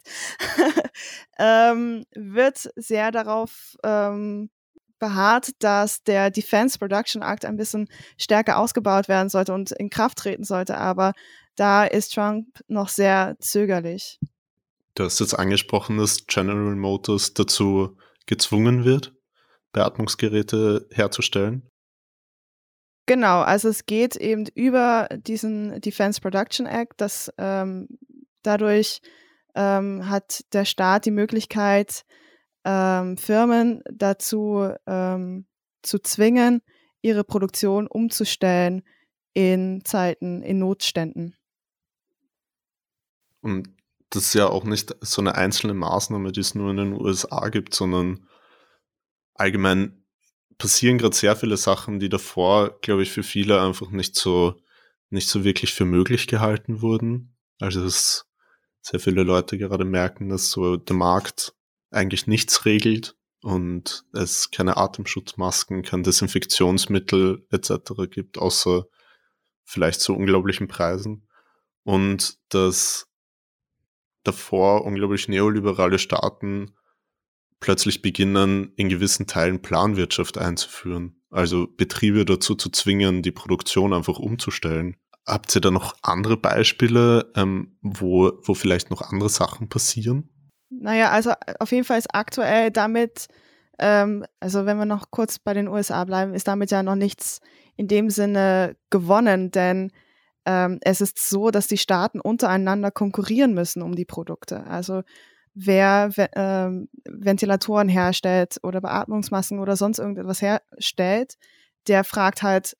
ähm, wird sehr darauf ähm, beharrt, dass der Defense Production Act ein bisschen stärker ausgebaut werden sollte und in Kraft treten sollte. Aber da ist Trump noch sehr zögerlich.
Du hast jetzt angesprochen, dass General Motors dazu gezwungen wird, Beatmungsgeräte herzustellen.
Genau, also es geht eben über diesen Defense Production Act, dass ähm, dadurch ähm, hat der Staat die Möglichkeit, ähm, Firmen dazu ähm, zu zwingen, ihre Produktion umzustellen in Zeiten, in Notständen.
Und das ist ja auch nicht so eine einzelne Maßnahme, die es nur in den USA gibt, sondern allgemein passieren gerade sehr viele Sachen, die davor, glaube ich, für viele einfach nicht so, nicht so wirklich für möglich gehalten wurden. Also dass sehr viele Leute gerade merken, dass so der Markt eigentlich nichts regelt und es keine Atemschutzmasken, kein Desinfektionsmittel etc. gibt, außer vielleicht zu unglaublichen Preisen. Und dass davor unglaublich neoliberale Staaten plötzlich beginnen, in gewissen Teilen Planwirtschaft einzuführen. Also Betriebe dazu zu zwingen, die Produktion einfach umzustellen. Habt ihr da noch andere Beispiele, ähm, wo, wo vielleicht noch andere Sachen passieren?
Naja, also auf jeden Fall ist aktuell damit, ähm, also wenn wir noch kurz bei den USA bleiben, ist damit ja noch nichts in dem Sinne gewonnen, denn ähm, es ist so, dass die Staaten untereinander konkurrieren müssen um die Produkte. Also wer äh, Ventilatoren herstellt oder Beatmungsmasken oder sonst irgendetwas herstellt, der fragt halt,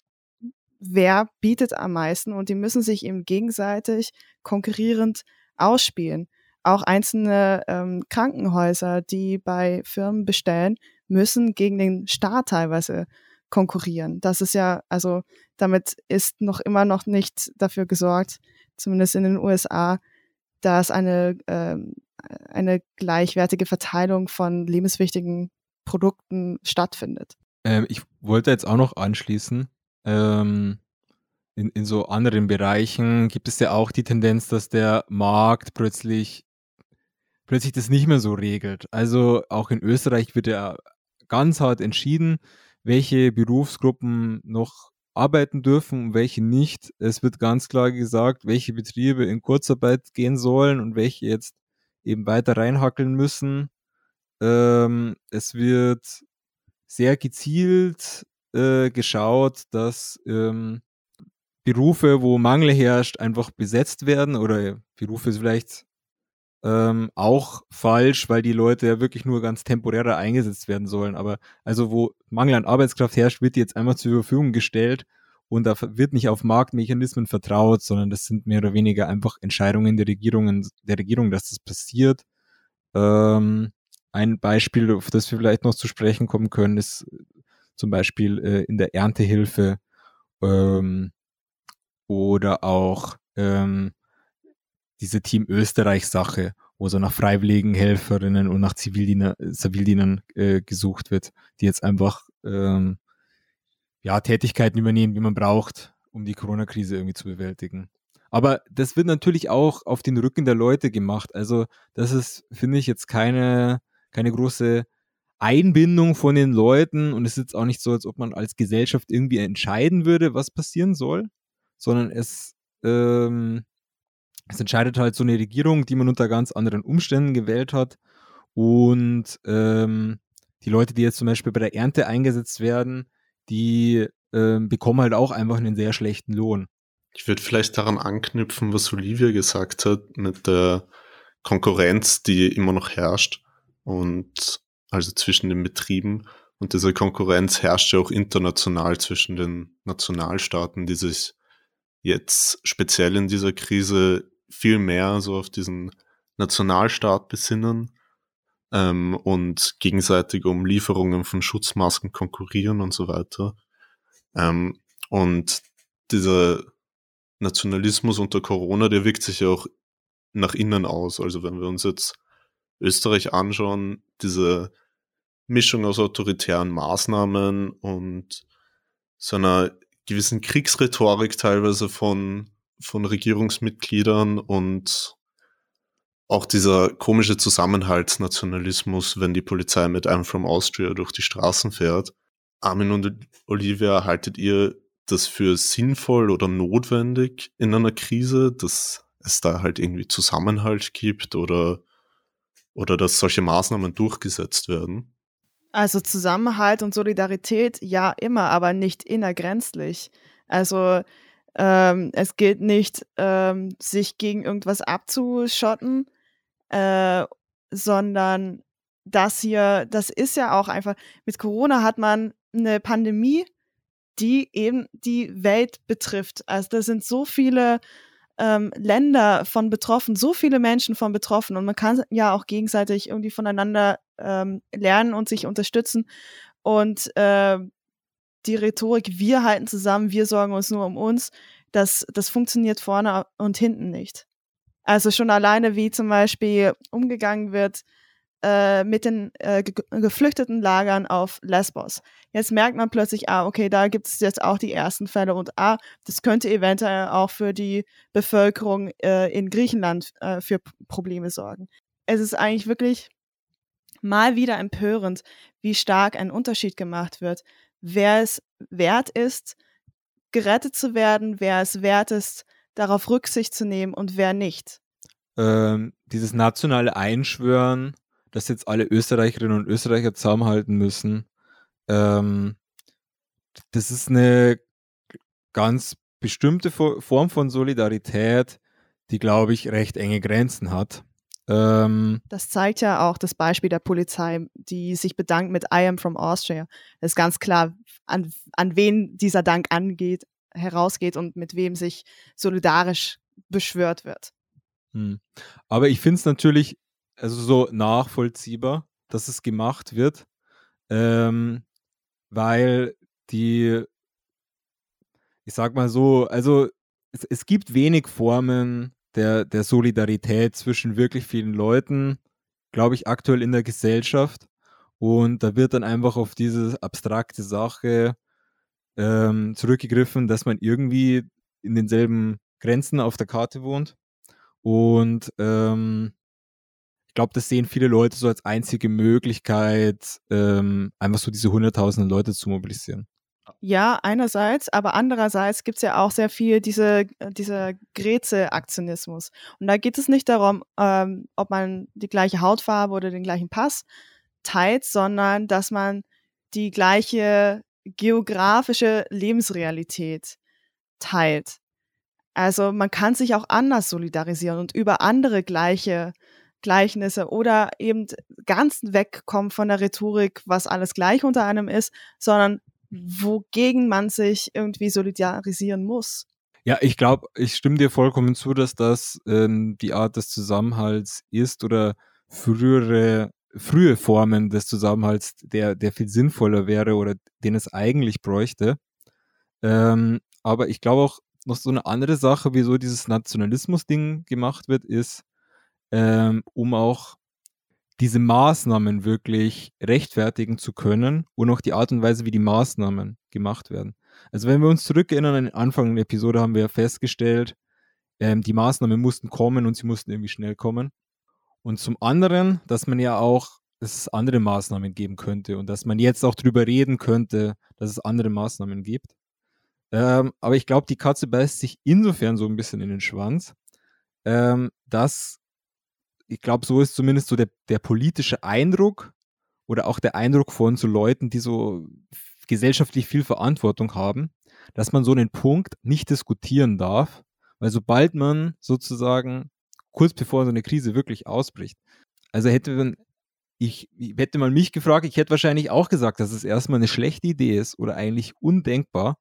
wer bietet am meisten und die müssen sich eben gegenseitig konkurrierend ausspielen. Auch einzelne ähm, Krankenhäuser, die bei Firmen bestellen, müssen gegen den Staat teilweise konkurrieren. Das ist ja, also damit ist noch immer noch nicht dafür gesorgt, zumindest in den USA, dass eine ähm, eine gleichwertige Verteilung von lebenswichtigen Produkten stattfindet.
Ähm, ich wollte jetzt auch noch anschließen. Ähm, in, in so anderen Bereichen gibt es ja auch die Tendenz, dass der Markt plötzlich plötzlich das nicht mehr so regelt. Also auch in Österreich wird ja ganz hart entschieden, welche Berufsgruppen noch arbeiten dürfen und welche nicht. Es wird ganz klar gesagt, welche Betriebe in Kurzarbeit gehen sollen und welche jetzt eben weiter reinhackeln müssen. Ähm, es wird sehr gezielt äh, geschaut, dass ähm, Berufe, wo Mangel herrscht, einfach besetzt werden oder Berufe vielleicht ähm, auch falsch, weil die Leute ja wirklich nur ganz temporär eingesetzt werden sollen. Aber also wo Mangel an Arbeitskraft herrscht, wird die jetzt einmal zur Verfügung gestellt und da wird nicht auf Marktmechanismen vertraut, sondern das sind mehr oder weniger einfach Entscheidungen der Regierungen, der Regierung, dass das passiert. Ähm, ein Beispiel, auf das wir vielleicht noch zu sprechen kommen können, ist zum Beispiel äh, in der Erntehilfe ähm, oder auch ähm, diese Team Österreich-Sache, wo so nach freiwilligen Helferinnen und nach Zivildiener, Zivildienern äh, gesucht wird, die jetzt einfach ähm, ja, Tätigkeiten übernehmen, die man braucht, um die Corona-Krise irgendwie zu bewältigen. Aber das wird natürlich auch auf den Rücken der Leute gemacht. Also das ist, finde ich, jetzt keine, keine große Einbindung von den Leuten und es ist jetzt auch nicht so, als ob man als Gesellschaft irgendwie entscheiden würde, was passieren soll, sondern es, ähm, es entscheidet halt so eine Regierung, die man unter ganz anderen Umständen gewählt hat und ähm, die Leute, die jetzt zum Beispiel bei der Ernte eingesetzt werden, die ähm, bekommen halt auch einfach einen sehr schlechten Lohn.
Ich würde vielleicht daran anknüpfen, was Olivia gesagt hat, mit der Konkurrenz, die immer noch herrscht. Und also zwischen den Betrieben. Und diese Konkurrenz herrscht ja auch international zwischen den Nationalstaaten, die sich jetzt speziell in dieser Krise viel mehr so auf diesen Nationalstaat besinnen ähm, und gegenseitig um Lieferungen von Schutzmasken konkurrieren und so weiter. Ähm, und dieser Nationalismus unter Corona, der wirkt sich ja auch nach innen aus. Also wenn wir uns jetzt Österreich anschauen, diese Mischung aus autoritären Maßnahmen und so einer gewissen Kriegsrhetorik teilweise von, von Regierungsmitgliedern und auch dieser komische Zusammenhaltsnationalismus, wenn die Polizei mit I'm from Austria durch die Straßen fährt. Armin und Olivia, haltet ihr das für sinnvoll oder notwendig in einer Krise, dass es da halt irgendwie Zusammenhalt gibt oder oder dass solche Maßnahmen durchgesetzt werden?
Also Zusammenhalt und Solidarität, ja, immer, aber nicht innergrenzlich. Also ähm, es geht nicht, ähm, sich gegen irgendwas abzuschotten, äh, sondern das hier, das ist ja auch einfach, mit Corona hat man eine Pandemie, die eben die Welt betrifft. Also da sind so viele ähm, Länder von betroffen, so viele Menschen von betroffen und man kann ja auch gegenseitig irgendwie voneinander ähm, lernen und sich unterstützen und äh, die Rhetorik, wir halten zusammen, wir sorgen uns nur um uns, das, das funktioniert vorne und hinten nicht. Also schon alleine, wie zum Beispiel umgegangen wird äh, mit den äh, ge geflüchteten Lagern auf Lesbos. Jetzt merkt man plötzlich, ah, okay, da gibt es jetzt auch die ersten Fälle und ah, das könnte eventuell auch für die Bevölkerung äh, in Griechenland äh, für Probleme sorgen. Es ist eigentlich wirklich mal wieder empörend, wie stark ein Unterschied gemacht wird, wer es wert ist, gerettet zu werden, wer es wert ist, darauf Rücksicht zu nehmen und wer nicht.
Ähm, dieses nationale Einschwören dass jetzt alle Österreicherinnen und Österreicher zusammenhalten müssen. Ähm, das ist eine ganz bestimmte Form von Solidarität, die, glaube ich, recht enge Grenzen hat.
Ähm, das zeigt ja auch das Beispiel der Polizei, die sich bedankt mit I am from Austria. Es ist ganz klar, an, an wen dieser Dank angeht, herausgeht und mit wem sich solidarisch beschwört wird.
Hm. Aber ich finde es natürlich also so nachvollziehbar, dass es gemacht wird, ähm, weil die, ich sag mal so, also es, es gibt wenig Formen der, der Solidarität zwischen wirklich vielen Leuten, glaube ich, aktuell in der Gesellschaft. Und da wird dann einfach auf diese abstrakte Sache ähm, zurückgegriffen, dass man irgendwie in denselben Grenzen auf der Karte wohnt. Und ähm, ich glaube, das sehen viele Leute so als einzige Möglichkeit, ähm, einfach so diese hunderttausenden Leute zu mobilisieren.
Ja, einerseits, aber andererseits gibt es ja auch sehr viel diese, dieser Greze-Aktionismus. Und da geht es nicht darum, ähm, ob man die gleiche Hautfarbe oder den gleichen Pass teilt, sondern dass man die gleiche geografische Lebensrealität teilt. Also man kann sich auch anders solidarisieren und über andere gleiche Gleichnisse oder eben ganz wegkommen von der Rhetorik, was alles gleich unter einem ist, sondern wogegen man sich irgendwie solidarisieren muss.
Ja, ich glaube, ich stimme dir vollkommen zu, dass das ähm, die Art des Zusammenhalts ist oder frühere, frühe Formen des Zusammenhalts, der, der viel sinnvoller wäre oder den es eigentlich bräuchte. Ähm, aber ich glaube auch, noch so eine andere Sache, wieso dieses Nationalismus-Ding gemacht wird, ist, ähm, um auch diese Maßnahmen wirklich rechtfertigen zu können und auch die Art und Weise, wie die Maßnahmen gemacht werden. Also wenn wir uns zurückerinnern an den Anfang der Episode, haben wir festgestellt, ähm, die Maßnahmen mussten kommen und sie mussten irgendwie schnell kommen. Und zum anderen, dass man ja auch, es andere Maßnahmen geben könnte und dass man jetzt auch drüber reden könnte, dass es andere Maßnahmen gibt. Ähm, aber ich glaube, die Katze beißt sich insofern so ein bisschen in den Schwanz, ähm, dass ich glaube, so ist zumindest so der, der politische Eindruck oder auch der Eindruck von so Leuten, die so gesellschaftlich viel Verantwortung haben, dass man so einen Punkt nicht diskutieren darf, weil sobald man sozusagen kurz bevor so eine Krise wirklich ausbricht, also hätte man, ich, hätte man mich gefragt, ich hätte wahrscheinlich auch gesagt, dass es erstmal eine schlechte Idee ist oder eigentlich undenkbar,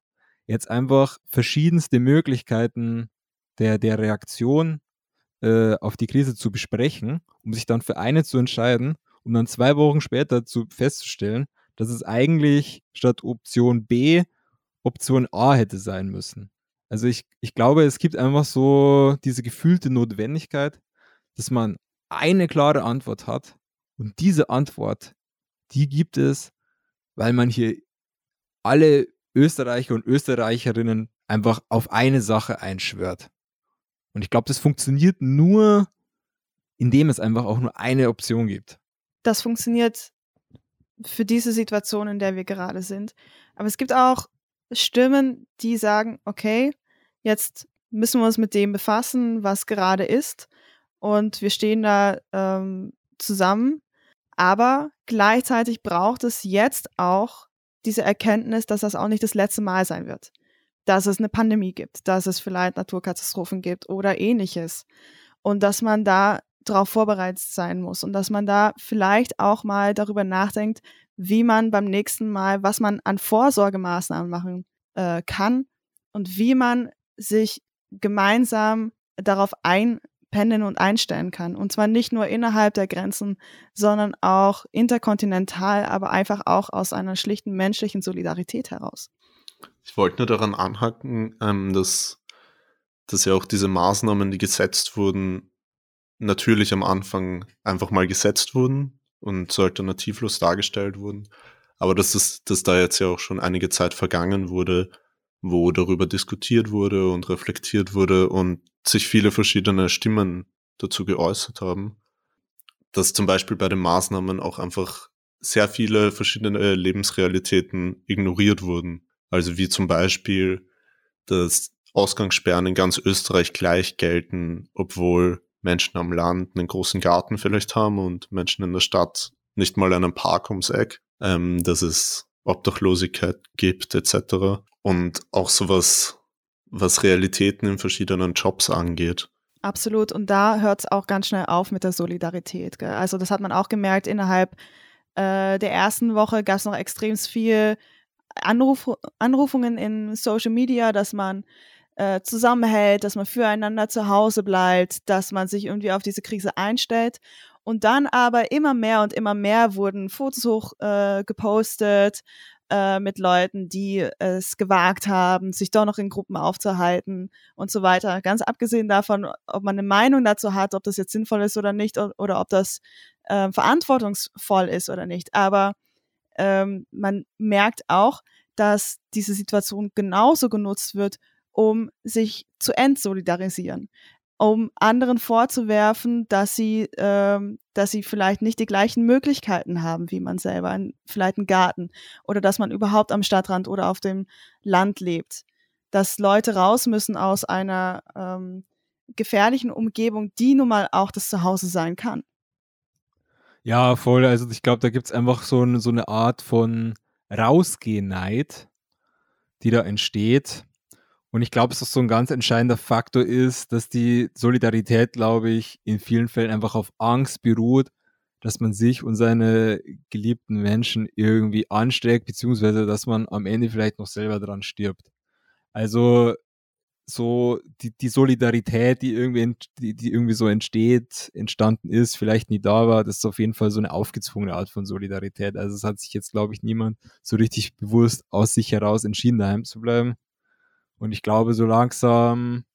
jetzt einfach verschiedenste Möglichkeiten der, der Reaktion äh, auf die Krise zu besprechen, um sich dann für eine zu entscheiden, um dann zwei Wochen später zu festzustellen, dass es eigentlich statt Option B Option A hätte sein müssen. Also ich, ich glaube, es gibt einfach so diese gefühlte Notwendigkeit, dass man eine klare Antwort hat und diese Antwort, die gibt es, weil man hier alle Österreicher und Österreicherinnen einfach auf eine Sache einschwört. Und ich glaube, das funktioniert nur, indem es einfach auch nur eine Option gibt.
Das funktioniert für diese Situation, in der wir gerade sind. Aber es gibt auch Stimmen, die sagen, okay, jetzt müssen wir uns mit dem befassen, was gerade ist. Und wir stehen da ähm, zusammen. Aber gleichzeitig braucht es jetzt auch diese Erkenntnis, dass das auch nicht das letzte Mal sein wird dass es eine Pandemie gibt, dass es vielleicht Naturkatastrophen gibt oder ähnliches. Und dass man da darauf vorbereitet sein muss und dass man da vielleicht auch mal darüber nachdenkt, wie man beim nächsten Mal, was man an Vorsorgemaßnahmen machen äh, kann und wie man sich gemeinsam darauf einpendeln und einstellen kann. Und zwar nicht nur innerhalb der Grenzen, sondern auch interkontinental, aber einfach auch aus einer schlichten menschlichen Solidarität heraus.
Ich wollte nur daran anhaken, ähm, dass, dass ja auch diese Maßnahmen, die gesetzt wurden, natürlich am Anfang einfach mal gesetzt wurden und so alternativlos dargestellt wurden. Aber dass, das, dass da jetzt ja auch schon einige Zeit vergangen wurde, wo darüber diskutiert wurde und reflektiert wurde und sich viele verschiedene Stimmen dazu geäußert haben. Dass zum Beispiel bei den Maßnahmen auch einfach sehr viele verschiedene Lebensrealitäten ignoriert wurden. Also wie zum Beispiel, dass Ausgangssperren in ganz Österreich gleich gelten, obwohl Menschen am Land einen großen Garten vielleicht haben und Menschen in der Stadt nicht mal einen Park ums Eck, ähm, dass es Obdachlosigkeit gibt etc. Und auch sowas, was Realitäten in verschiedenen Jobs angeht.
Absolut. Und da hört es auch ganz schnell auf mit der Solidarität. Gell? Also das hat man auch gemerkt, innerhalb äh, der ersten Woche gab es noch extrem viel Anruf, Anrufungen in Social Media, dass man äh, zusammenhält, dass man füreinander zu Hause bleibt, dass man sich irgendwie auf diese Krise einstellt. Und dann aber immer mehr und immer mehr wurden Fotos hoch äh, äh, mit Leuten, die es gewagt haben, sich doch noch in Gruppen aufzuhalten und so weiter. Ganz abgesehen davon, ob man eine Meinung dazu hat, ob das jetzt sinnvoll ist oder nicht, oder, oder ob das äh, verantwortungsvoll ist oder nicht. Aber ähm, man merkt auch, dass diese Situation genauso genutzt wird, um sich zu entsolidarisieren, um anderen vorzuwerfen, dass sie, ähm, dass sie vielleicht nicht die gleichen Möglichkeiten haben wie man selber, ein, vielleicht einen Garten oder dass man überhaupt am Stadtrand oder auf dem Land lebt, dass Leute raus müssen aus einer ähm, gefährlichen Umgebung, die nun mal auch das Zuhause sein kann.
Ja, voll. Also ich glaube, da gibt es einfach so, ein, so eine Art von Rausgehen-Neid, die da entsteht. Und ich glaube, dass das so ein ganz entscheidender Faktor ist, dass die Solidarität, glaube ich, in vielen Fällen einfach auf Angst beruht, dass man sich und seine geliebten Menschen irgendwie ansteckt, beziehungsweise dass man am Ende vielleicht noch selber dran stirbt. Also so die, die Solidarität, die irgendwie, die, die irgendwie so entsteht, entstanden ist, vielleicht nie da war, das ist auf jeden Fall so eine aufgezwungene Art von Solidarität. Also es hat sich jetzt, glaube ich, niemand so richtig bewusst aus sich heraus entschieden, daheim zu bleiben. Und ich glaube, so langsam,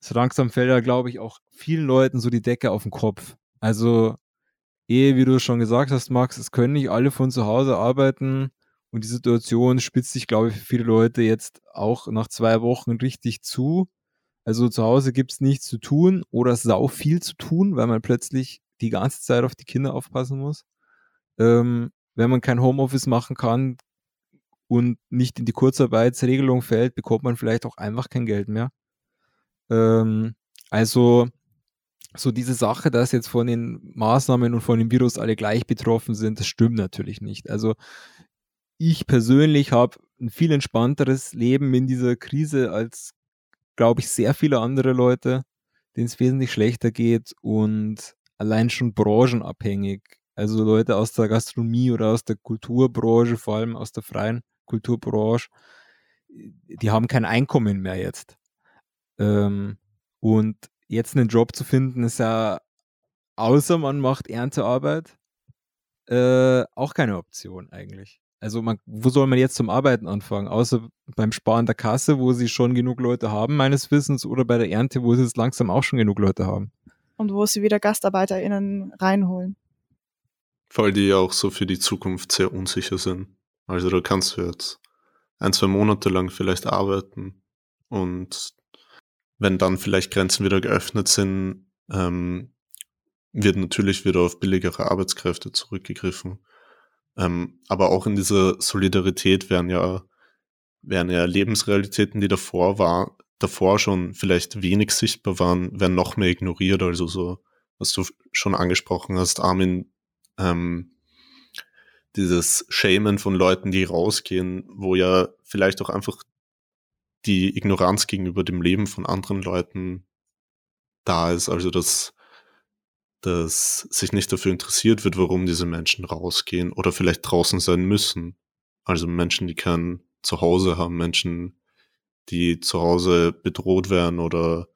so langsam fällt da, glaube ich, auch vielen Leuten so die Decke auf den Kopf. Also, ehe, wie du schon gesagt hast, Max, es können nicht alle von zu Hause arbeiten. Und die Situation spitzt sich, glaube ich, für viele Leute jetzt auch nach zwei Wochen richtig zu. Also zu Hause gibt es nichts zu tun oder sau viel zu tun, weil man plötzlich die ganze Zeit auf die Kinder aufpassen muss. Ähm, wenn man kein Homeoffice machen kann und nicht in die Kurzarbeitsregelung fällt, bekommt man vielleicht auch einfach kein Geld mehr. Ähm, also so diese Sache, dass jetzt von den Maßnahmen und von dem Virus alle gleich betroffen sind, das stimmt natürlich nicht. Also ich persönlich habe ein viel entspannteres Leben in dieser Krise als, glaube ich, sehr viele andere Leute, denen es wesentlich schlechter geht und allein schon branchenabhängig. Also Leute aus der Gastronomie oder aus der Kulturbranche, vor allem aus der freien Kulturbranche, die haben kein Einkommen mehr jetzt. Ähm, und jetzt einen Job zu finden, ist ja, außer man macht Erntearbeit, äh, auch keine Option eigentlich. Also man, wo soll man jetzt zum Arbeiten anfangen? Außer beim Sparen der Kasse, wo sie schon genug Leute haben, meines Wissens, oder bei der Ernte, wo sie es langsam auch schon genug Leute haben.
Und wo sie wieder GastarbeiterInnen reinholen.
Weil die ja auch so für die Zukunft sehr unsicher sind. Also da kannst du jetzt ein, zwei Monate lang vielleicht arbeiten und wenn dann vielleicht Grenzen wieder geöffnet sind, ähm, wird natürlich wieder auf billigere Arbeitskräfte zurückgegriffen. Ähm, aber auch in dieser Solidarität werden ja, werden ja Lebensrealitäten, die davor war, davor schon vielleicht wenig sichtbar waren, werden noch mehr ignoriert. Also so, was du schon angesprochen hast, Armin, ähm, dieses Shamen von Leuten, die rausgehen, wo ja vielleicht auch einfach die Ignoranz gegenüber dem Leben von anderen Leuten da ist. Also das dass sich nicht dafür interessiert wird, warum diese Menschen rausgehen oder vielleicht draußen sein müssen. Also Menschen, die kein Zuhause haben, Menschen, die zu Hause bedroht werden oder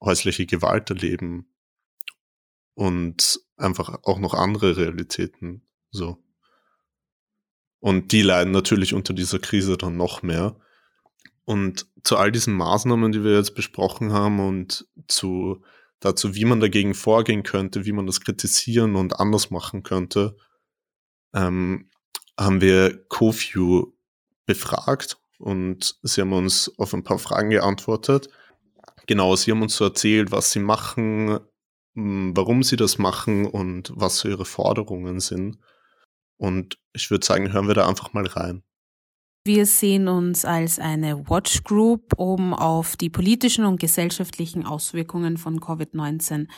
häusliche Gewalt erleben und einfach auch noch andere Realitäten so. Und die leiden natürlich unter dieser Krise dann noch mehr. Und zu all diesen Maßnahmen, die wir jetzt besprochen haben und zu dazu, wie man dagegen vorgehen könnte, wie man das kritisieren und anders machen könnte, ähm, haben wir CoView befragt und sie haben uns auf ein paar Fragen geantwortet. Genau, sie haben uns so erzählt, was sie machen, warum sie das machen und was so ihre Forderungen sind. Und ich würde sagen, hören wir da einfach mal rein.
Wir sehen uns als eine Watch Group, um auf die politischen und gesellschaftlichen Auswirkungen von Covid-19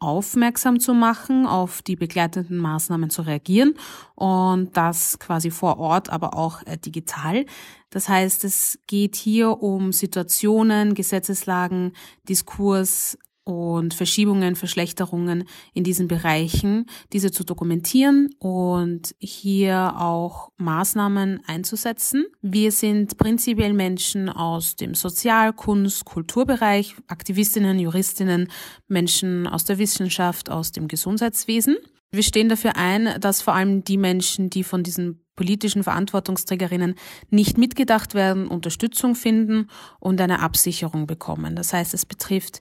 aufmerksam zu machen, auf die begleitenden Maßnahmen zu reagieren und das quasi vor Ort, aber auch äh, digital. Das heißt, es geht hier um Situationen, Gesetzeslagen, Diskurs, und Verschiebungen, Verschlechterungen in diesen Bereichen, diese zu dokumentieren und hier auch Maßnahmen einzusetzen. Wir sind prinzipiell Menschen aus dem Sozial-, Kunst-, Kulturbereich, Aktivistinnen, Juristinnen, Menschen aus der Wissenschaft, aus dem Gesundheitswesen. Wir stehen dafür ein, dass vor allem die Menschen, die von diesen politischen Verantwortungsträgerinnen nicht mitgedacht werden, Unterstützung finden und eine Absicherung bekommen. Das heißt, es betrifft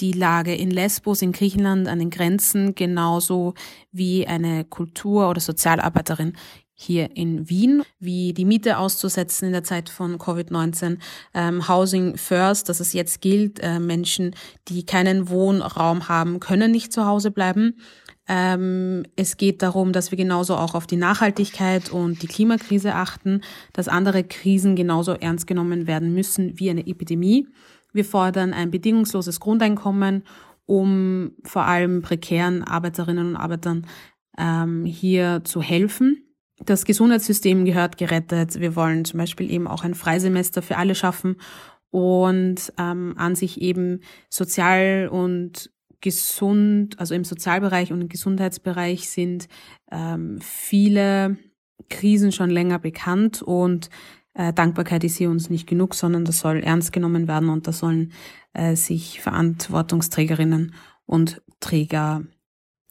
die Lage in Lesbos in Griechenland an den Grenzen genauso wie eine Kultur- oder Sozialarbeiterin hier in Wien, wie die Miete auszusetzen in der Zeit von Covid-19, ähm, Housing First, dass es jetzt gilt, äh, Menschen, die keinen Wohnraum haben, können nicht zu Hause bleiben. Ähm, es geht darum, dass wir genauso auch auf die Nachhaltigkeit und die Klimakrise achten, dass andere Krisen genauso ernst genommen werden müssen wie eine Epidemie. Wir fordern ein bedingungsloses Grundeinkommen, um vor allem prekären Arbeiterinnen und Arbeitern ähm, hier zu helfen. Das Gesundheitssystem gehört gerettet. Wir wollen zum Beispiel eben auch ein Freisemester für alle schaffen und ähm, an sich eben sozial und gesund, also im Sozialbereich und im Gesundheitsbereich sind ähm, viele Krisen schon länger bekannt und äh, Dankbarkeit ist hier uns nicht genug, sondern das soll ernst genommen werden und da sollen äh, sich Verantwortungsträgerinnen und Träger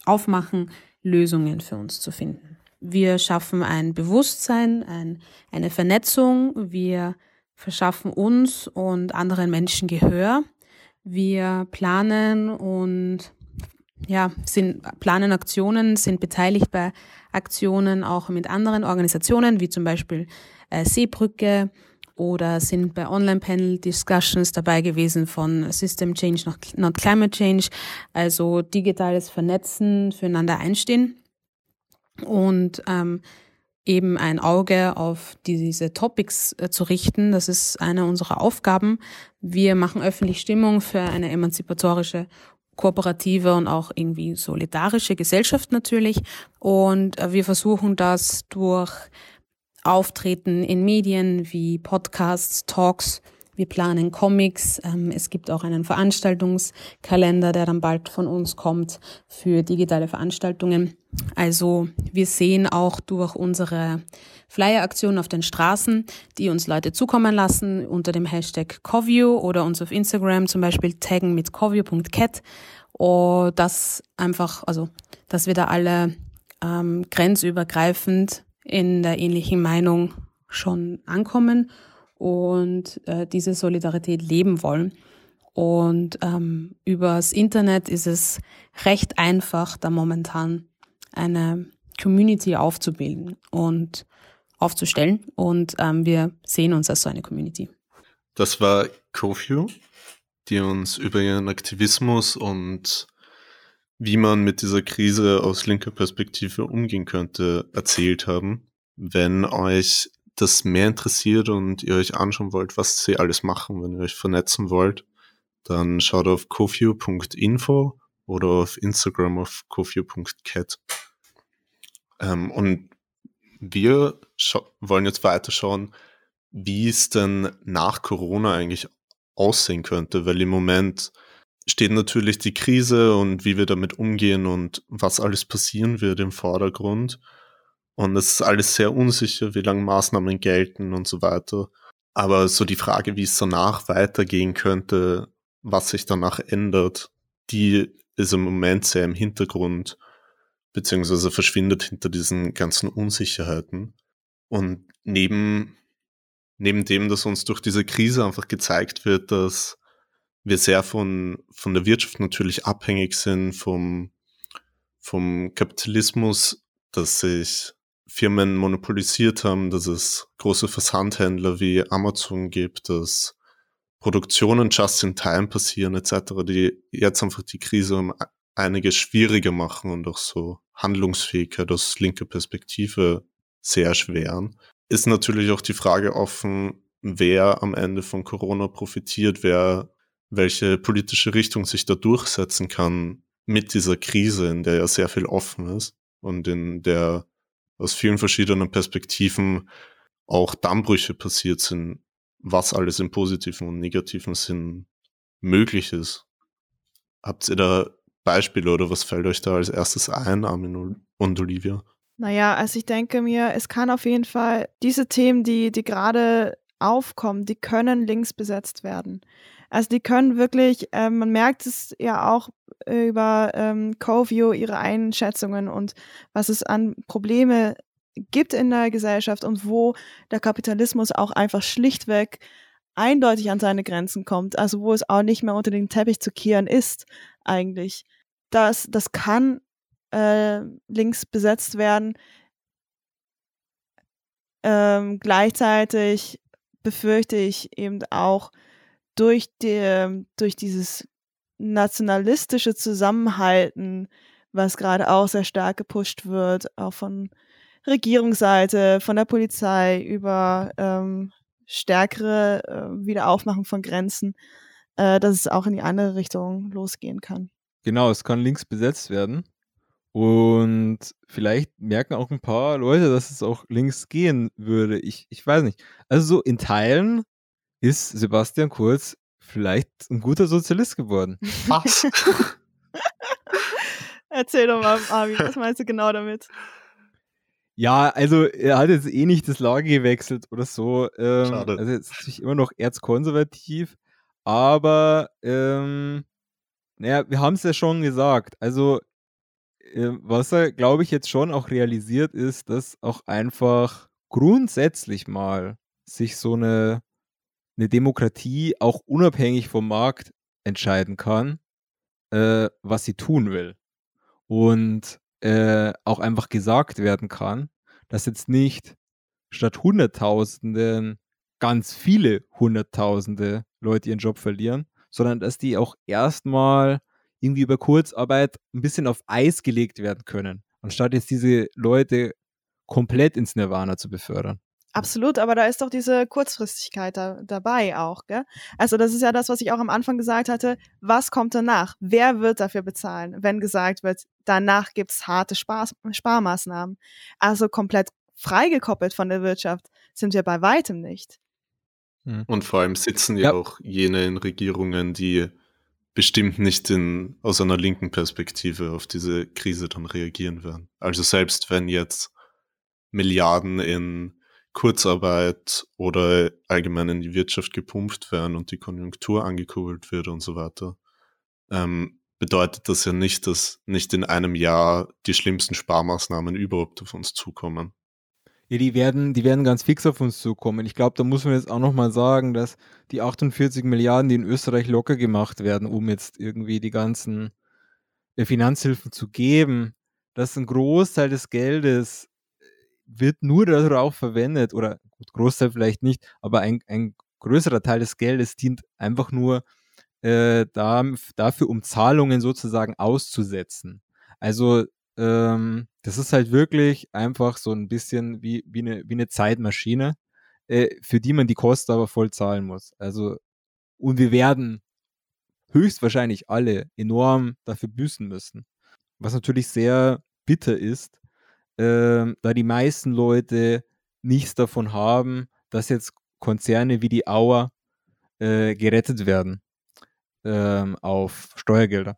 aufmachen, Lösungen für uns zu finden. Wir schaffen ein Bewusstsein, ein, eine Vernetzung. Wir verschaffen uns und anderen Menschen Gehör. Wir planen und ja, sind, planen Aktionen, sind beteiligt bei Aktionen auch mit anderen Organisationen, wie zum Beispiel äh, Seebrücke oder sind bei Online-Panel-Discussions dabei gewesen von System Change, not Climate Change, also digitales Vernetzen, füreinander einstehen und ähm, eben ein Auge auf diese Topics äh, zu richten. Das ist eine unserer Aufgaben. Wir machen öffentlich Stimmung für eine emanzipatorische kooperative und auch irgendwie solidarische Gesellschaft natürlich. Und äh, wir versuchen das durch Auftreten in Medien wie Podcasts, Talks, wir planen Comics. Ähm, es gibt auch einen Veranstaltungskalender, der dann bald von uns kommt für digitale Veranstaltungen. Also wir sehen auch durch unsere Flyer-Aktionen auf den Straßen, die uns Leute zukommen lassen unter dem Hashtag Coview oder uns auf Instagram zum Beispiel taggen mit coview.cat. Oh, das einfach, also, dass wir da alle ähm, grenzübergreifend in der ähnlichen Meinung schon ankommen und äh, diese Solidarität leben wollen. Und ähm, übers Internet ist es recht einfach, da momentan eine Community aufzubilden und aufzustellen. Und ähm, wir sehen uns als so eine Community.
Das war Kofio, die uns über ihren Aktivismus und wie man mit dieser Krise aus linker Perspektive umgehen könnte, erzählt haben. Wenn euch das mehr interessiert und ihr euch anschauen wollt, was sie alles machen, wenn ihr euch vernetzen wollt, dann schaut auf kofio.info oder auf Instagram auf kofio.cat. Ähm, und wir wollen jetzt weiterschauen, wie es denn nach Corona eigentlich aussehen könnte, weil im Moment steht natürlich die Krise und wie wir damit umgehen und was alles passieren wird im Vordergrund. Und es ist alles sehr unsicher, wie lange Maßnahmen gelten und so weiter. Aber so die Frage, wie es danach weitergehen könnte, was sich danach ändert, die ist im Moment sehr im Hintergrund, beziehungsweise verschwindet hinter diesen ganzen Unsicherheiten. Und neben, neben dem, dass uns durch diese Krise einfach gezeigt wird, dass wir sehr von, von der Wirtschaft natürlich abhängig sind, vom, vom Kapitalismus, dass sich Firmen monopolisiert haben, dass es große Versandhändler wie Amazon gibt, dass Produktionen just in time passieren etc., die jetzt einfach die Krise um einiges schwieriger machen und auch so Handlungsfähigkeit aus linker Perspektive sehr erschweren. Ist natürlich auch die Frage offen, wer am Ende von Corona profitiert, wer welche politische Richtung sich da durchsetzen kann mit dieser Krise, in der ja sehr viel offen ist und in der aus vielen verschiedenen Perspektiven auch Dammbrüche passiert sind, was alles im positiven und negativen Sinn möglich ist. Habt ihr da Beispiele oder was fällt euch da als erstes ein, Armin und Olivia?
Naja, also ich denke mir, es kann auf jeden Fall diese Themen, die, die gerade aufkommen, die können links besetzt werden. Also die können wirklich, äh, man merkt es ja auch über ähm, Covio, ihre Einschätzungen und was es an Probleme gibt in der Gesellschaft und wo der Kapitalismus auch einfach schlichtweg eindeutig an seine Grenzen kommt, also wo es auch nicht mehr unter den Teppich zu kehren ist, eigentlich. Das, das kann äh, links besetzt werden. Ähm, gleichzeitig befürchte ich eben auch durch, die, durch dieses nationalistische Zusammenhalten, was gerade auch sehr stark gepusht wird, auch von Regierungsseite, von der Polizei über ähm, stärkere äh, Wiederaufmachung von Grenzen, äh, dass es auch in die andere Richtung losgehen kann.
Genau, es kann links besetzt werden. Und vielleicht merken auch ein paar Leute, dass es auch links gehen würde. Ich, ich weiß nicht. Also so in Teilen ist Sebastian Kurz vielleicht ein guter Sozialist geworden.
Was?
Erzähl doch mal, Armin, was meinst du genau damit?
Ja, also er hat jetzt eh nicht das Lager gewechselt oder so. Ähm,
Schade.
Also er ist natürlich immer noch erzkonservativ, aber ähm, naja, wir haben es ja schon gesagt. Also äh, was er, glaube ich, jetzt schon auch realisiert ist, dass auch einfach grundsätzlich mal sich so eine, eine Demokratie auch unabhängig vom Markt entscheiden kann, äh, was sie tun will. Und äh, auch einfach gesagt werden kann, dass jetzt nicht statt Hunderttausenden ganz viele Hunderttausende Leute ihren Job verlieren, sondern dass die auch erstmal irgendwie über Kurzarbeit ein bisschen auf Eis gelegt werden können, anstatt jetzt diese Leute komplett ins Nirvana zu befördern.
Absolut, aber da ist doch diese Kurzfristigkeit da, dabei auch, gell? Also das ist ja das, was ich auch am Anfang gesagt hatte. Was kommt danach? Wer wird dafür bezahlen, wenn gesagt wird, danach gibt's harte Spar Sparmaßnahmen? Also komplett freigekoppelt von der Wirtschaft sind wir bei weitem nicht.
Hm. Und vor allem sitzen ja,
Ja.
auch jene in Regierungen, die bestimmt nicht in, aus einer linken Perspektive auf diese Krise dann reagieren werden. Also selbst wenn jetzt Milliarden in Kurzarbeit oder allgemein in die Wirtschaft gepumpt werden und die Konjunktur angekurbelt wird und so weiter, ähm, bedeutet das ja nicht, dass nicht in einem Jahr die schlimmsten Sparmaßnahmen überhaupt auf uns zukommen.
Ja, die werden, die werden ganz fix auf uns zukommen. Ich glaube, da muss man jetzt auch nochmal sagen, dass die 48 Milliarden, die in Österreich locker gemacht werden, um jetzt irgendwie die ganzen äh, Finanzhilfen zu geben, dass ein Großteil des Geldes äh, wird nur darauf verwendet, oder gut, Großteil vielleicht nicht, aber ein, ein größerer Teil des Geldes dient einfach nur äh, da, dafür, um Zahlungen sozusagen auszusetzen. Also ähm, das ist halt wirklich einfach so ein bisschen wie, wie, eine, wie eine Zeitmaschine, äh, für die man die Kosten aber voll zahlen muss. Also, und wir werden höchstwahrscheinlich alle enorm dafür büßen müssen. Was natürlich sehr bitter ist, ähm, da die meisten Leute nichts davon haben, dass jetzt Konzerne wie die Auer äh, gerettet werden ähm, auf Steuergelder.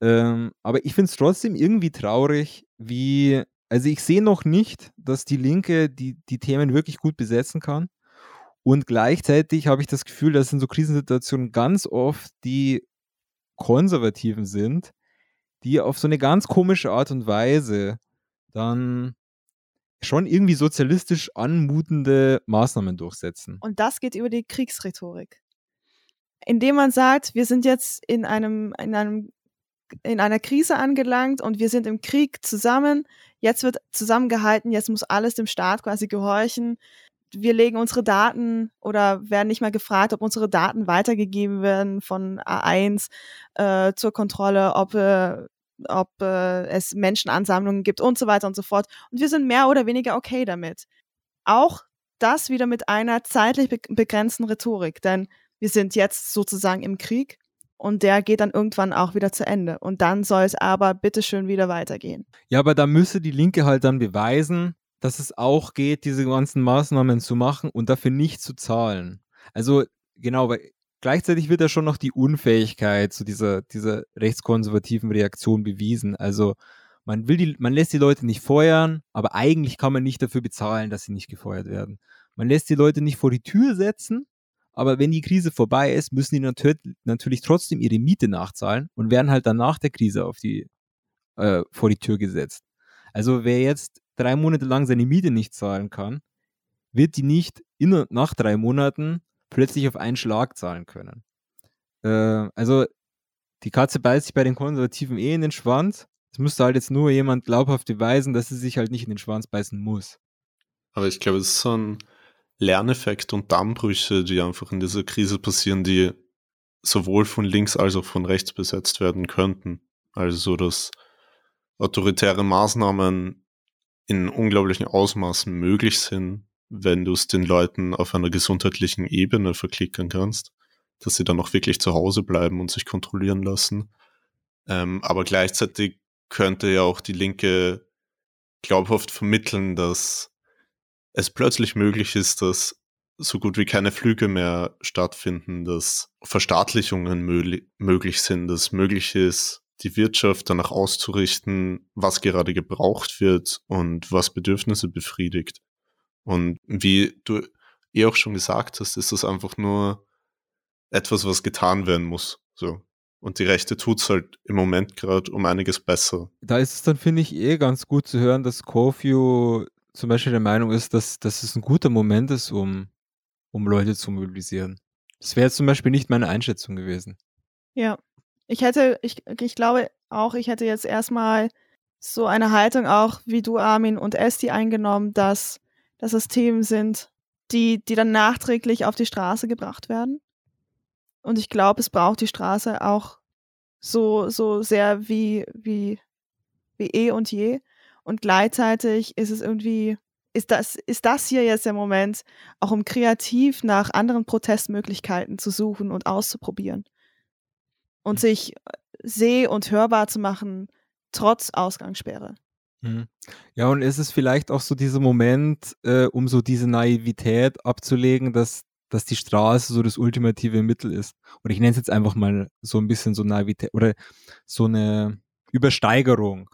Ähm, aber ich finde es trotzdem irgendwie traurig, wie, also ich sehe noch nicht, dass die Linke die, die Themen wirklich gut besetzen kann. Und gleichzeitig habe ich das Gefühl, dass in so Krisensituationen ganz oft die Konservativen sind, die auf so eine ganz komische Art und Weise dann schon irgendwie sozialistisch anmutende Maßnahmen durchsetzen.
Und das geht über die Kriegsrhetorik. Indem man sagt, wir sind jetzt in einem, in einem in einer Krise angelangt und wir sind im Krieg zusammen. Jetzt wird zusammengehalten, jetzt muss alles dem Staat quasi gehorchen. Wir legen unsere Daten oder werden nicht mal gefragt, ob unsere Daten weitergegeben werden von A1 äh, zur Kontrolle, ob, äh, ob äh, es Menschenansammlungen gibt und so weiter und so fort. Und wir sind mehr oder weniger okay damit. Auch das wieder mit einer zeitlich be begrenzten Rhetorik, denn wir sind jetzt sozusagen im Krieg und der geht dann irgendwann auch wieder zu Ende. Und dann soll es aber bitteschön wieder weitergehen.
Ja, aber da müsse die Linke halt dann beweisen, dass es auch geht, diese ganzen Maßnahmen zu machen und dafür nicht zu zahlen. Also genau, weil gleichzeitig wird ja schon noch die Unfähigkeit zu dieser, dieser rechtskonservativen Reaktion bewiesen. Also man will die, man lässt die Leute nicht feuern, aber eigentlich kann man nicht dafür bezahlen, dass sie nicht gefeuert werden. Man lässt die Leute nicht vor die Tür setzen, aber wenn die Krise vorbei ist, müssen die natür natürlich trotzdem ihre Miete nachzahlen und werden halt dann nach der Krise auf die, äh, vor die Tür gesetzt. Also wer jetzt drei Monate lang seine Miete nicht zahlen kann, wird die nicht in, nach drei Monaten plötzlich auf einen Schlag zahlen können. Äh, also die Katze beißt sich bei den Konservativen eh in den Schwanz. Es müsste halt jetzt nur jemand glaubhaft beweisen, dass sie sich halt nicht in den Schwanz beißen muss.
Aber ich glaube, es ist so ein Lerneffekt und Dammbrüche, die einfach in dieser Krise passieren, die sowohl von links als auch von rechts besetzt werden könnten. Also so, dass autoritäre Maßnahmen in unglaublichen Ausmaßen möglich sind, wenn du es den Leuten auf einer gesundheitlichen Ebene verklickern kannst, dass sie dann auch wirklich zu Hause bleiben und sich kontrollieren lassen. Ähm, aber gleichzeitig könnte ja auch die Linke glaubhaft vermitteln, dass es plötzlich möglich ist, dass so gut wie keine Flüge mehr stattfinden, dass Verstaatlichungen möglich sind, dass möglich ist, die Wirtschaft danach auszurichten, was gerade gebraucht wird und was Bedürfnisse befriedigt. Und wie du eh auch schon gesagt hast, ist das einfach nur etwas, was getan werden muss. So. Und die Rechte tut es halt im Moment gerade um einiges besser.
Da ist es dann, finde ich, eh ganz gut zu hören, dass Kofio zum Beispiel der Meinung ist, dass, dass es ein guter Moment ist, um, um Leute zu mobilisieren. Das wäre zum Beispiel nicht meine Einschätzung gewesen.
Ja, ich hätte, ich, ich glaube auch, ich hätte jetzt erstmal so eine Haltung auch wie du, Armin und Esti eingenommen, dass, dass es Themen sind, die, die dann nachträglich auf die Straße gebracht werden. Und ich glaube, es braucht die Straße auch so, so sehr wie, wie, wie eh und je. Und gleichzeitig ist es irgendwie, ist das, ist das hier jetzt der Moment, auch um kreativ nach anderen Protestmöglichkeiten zu suchen und auszuprobieren. Und mhm. sich seh- und hörbar zu machen, trotz Ausgangssperre.
Mhm. Ja, und ist es vielleicht auch so dieser Moment, äh, um so diese Naivität abzulegen, dass, dass die Straße so das ultimative Mittel ist. Und ich nenne es jetzt einfach mal so ein bisschen so Naivität oder so eine Übersteigerung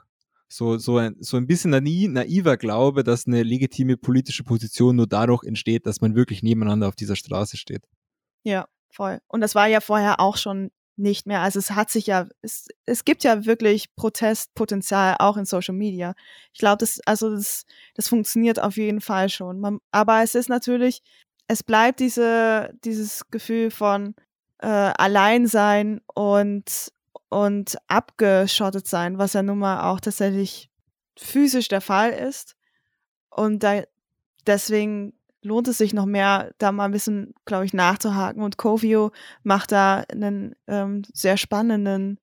so, so, ein, so ein bisschen naiver Glaube, dass eine legitime politische Position nur dadurch entsteht, dass man wirklich nebeneinander auf dieser Straße steht.
Ja, voll. Und das war ja vorher auch schon nicht mehr. Also es hat sich ja, es, es gibt ja wirklich Protestpotenzial auch in Social Media. Ich glaube, das, also das, das funktioniert auf jeden Fall schon. Man, aber es ist natürlich, es bleibt diese, dieses Gefühl von äh, Alleinsein und und abgeschottet sein, was ja nun mal auch tatsächlich physisch der Fall ist. Und da, deswegen lohnt es sich noch mehr, da mal ein bisschen, glaube ich, nachzuhaken. Und Covio macht da einen ähm, sehr spannenden,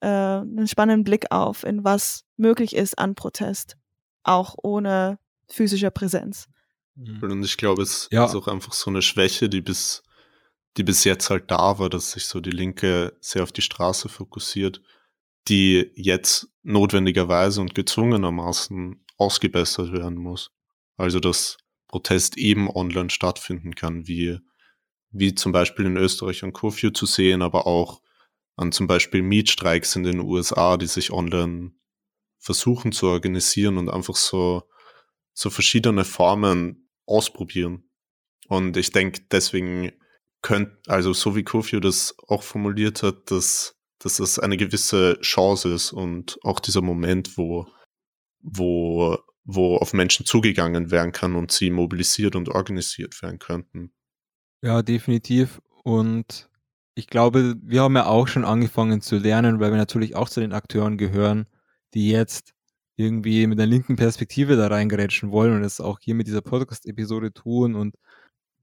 äh, einen spannenden Blick auf, in was möglich ist an Protest, auch ohne physischer Präsenz.
Mhm. Und ich glaube, es ja. ist auch einfach so eine Schwäche, die bis die bis jetzt halt da war, dass sich so die Linke sehr auf die Straße fokussiert, die jetzt notwendigerweise und gezwungenermaßen ausgebessert werden muss. Also dass Protest eben online stattfinden kann, wie, wie zum Beispiel in Österreich und Curfew zu sehen, aber auch an zum Beispiel Mietstreiks in den USA, die sich online versuchen zu organisieren und einfach so, so verschiedene Formen ausprobieren. Und ich denke, deswegen könnt, also so wie Kofio das auch formuliert hat, dass, dass das eine gewisse Chance ist und auch dieser Moment, wo, wo, wo auf Menschen zugegangen werden kann und sie mobilisiert und organisiert werden könnten.
Ja, definitiv. Und ich glaube, wir haben ja auch schon angefangen zu lernen, weil wir natürlich auch zu den Akteuren gehören, die jetzt irgendwie mit einer linken Perspektive da reingerätschen wollen und es auch hier mit dieser Podcast-Episode tun und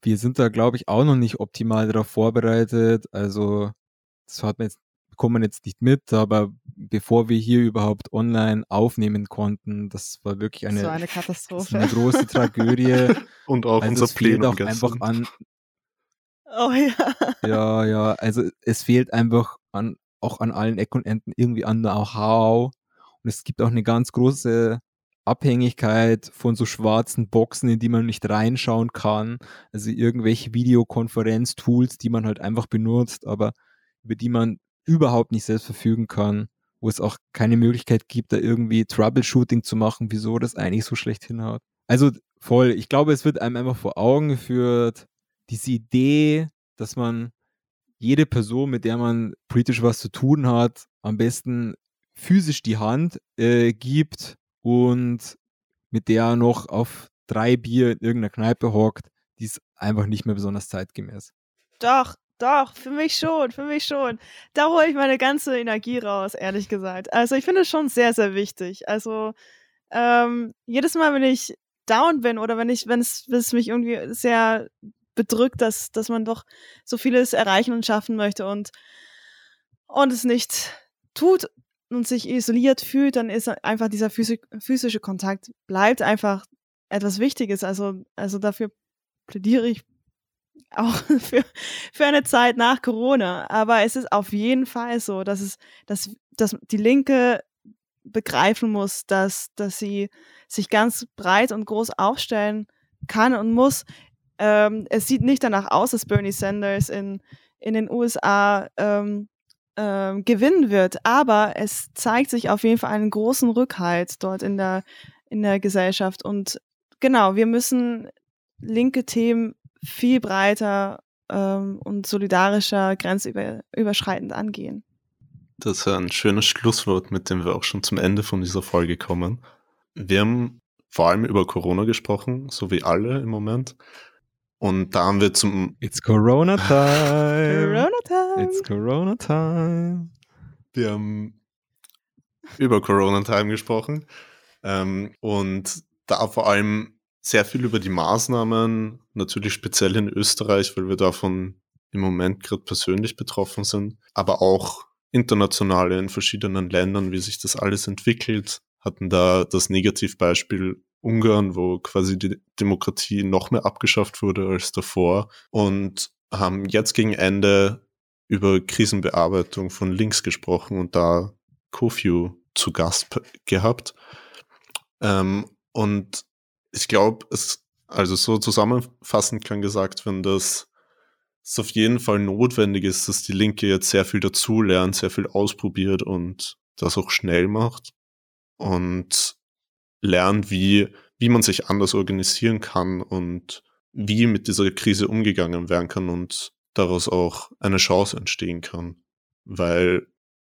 wir sind da, glaube ich, auch noch nicht optimal darauf vorbereitet. Also, das hat man jetzt, bekommt man jetzt nicht mit, aber bevor wir hier überhaupt online aufnehmen konnten, das war wirklich eine,
so eine Katastrophe.
eine große Tragödie.
Und auch also unser
es fehlt
Plenum
auch einfach an.
Oh ja.
Ja, ja, also es fehlt einfach an, auch an allen Ecken und Enden irgendwie an Know-how. Und es gibt auch eine ganz große Abhängigkeit von so schwarzen Boxen, in die man nicht reinschauen kann. Also irgendwelche Videokonferenz-Tools, die man halt einfach benutzt, aber über die man überhaupt nicht selbst verfügen kann, wo es auch keine Möglichkeit gibt, da irgendwie Troubleshooting zu machen, wieso das eigentlich so schlecht hinhaut. Also voll, ich glaube, es wird einem einfach vor Augen geführt, diese Idee, dass man jede Person, mit der man politisch was zu tun hat, am besten physisch die Hand äh, gibt und mit der er noch auf drei Bier in irgendeiner Kneipe hockt, die ist einfach nicht mehr besonders zeitgemäß.
Doch, doch, für mich schon, für mich schon. Da hole ich meine ganze Energie raus, ehrlich gesagt. Also ich finde es schon sehr, sehr wichtig. Also ähm, jedes Mal, wenn ich down bin oder wenn ich, wenn es, mich irgendwie sehr bedrückt, dass, dass man doch so vieles erreichen und schaffen möchte und, und es nicht tut und sich isoliert fühlt, dann ist einfach dieser physische Kontakt bleibt einfach etwas Wichtiges. Also, also dafür plädiere ich auch für, für eine Zeit nach Corona. Aber es ist auf jeden Fall so, dass es, dass, dass die Linke begreifen muss, dass, dass sie sich ganz breit und groß aufstellen kann und muss. Ähm, es sieht nicht danach aus, dass Bernie Sanders in, in den USA ähm, ähm, gewinnen wird, aber es zeigt sich auf jeden Fall einen großen Rückhalt dort in der, in der Gesellschaft. Und genau, wir müssen linke Themen viel breiter ähm, und solidarischer, grenzüberschreitend angehen.
Das ist ein schönes Schlusswort, mit dem wir auch schon zum Ende von dieser Folge kommen. Wir haben vor allem über Corona gesprochen, so wie alle im Moment. Und da haben wir zum.
It's Corona time.
Corona time.
It's Corona time.
Wir haben über Corona Time gesprochen. Ähm, und da vor allem sehr viel über die Maßnahmen, natürlich speziell in Österreich, weil wir davon im Moment gerade persönlich betroffen sind, aber auch internationale in verschiedenen Ländern, wie sich das alles entwickelt, hatten da das Negativbeispiel Ungarn, wo quasi die Demokratie noch mehr abgeschafft wurde als davor und haben jetzt gegen Ende über Krisenbearbeitung von links gesprochen und da Kofiu zu Gast gehabt. Ähm, und ich glaube, es, also so zusammenfassend kann gesagt werden, dass es auf jeden Fall notwendig ist, dass die Linke jetzt sehr viel dazulernt, sehr viel ausprobiert und das auch schnell macht und lernt, wie, wie man sich anders organisieren kann und wie mit dieser Krise umgegangen werden kann und daraus auch eine Chance entstehen kann. Weil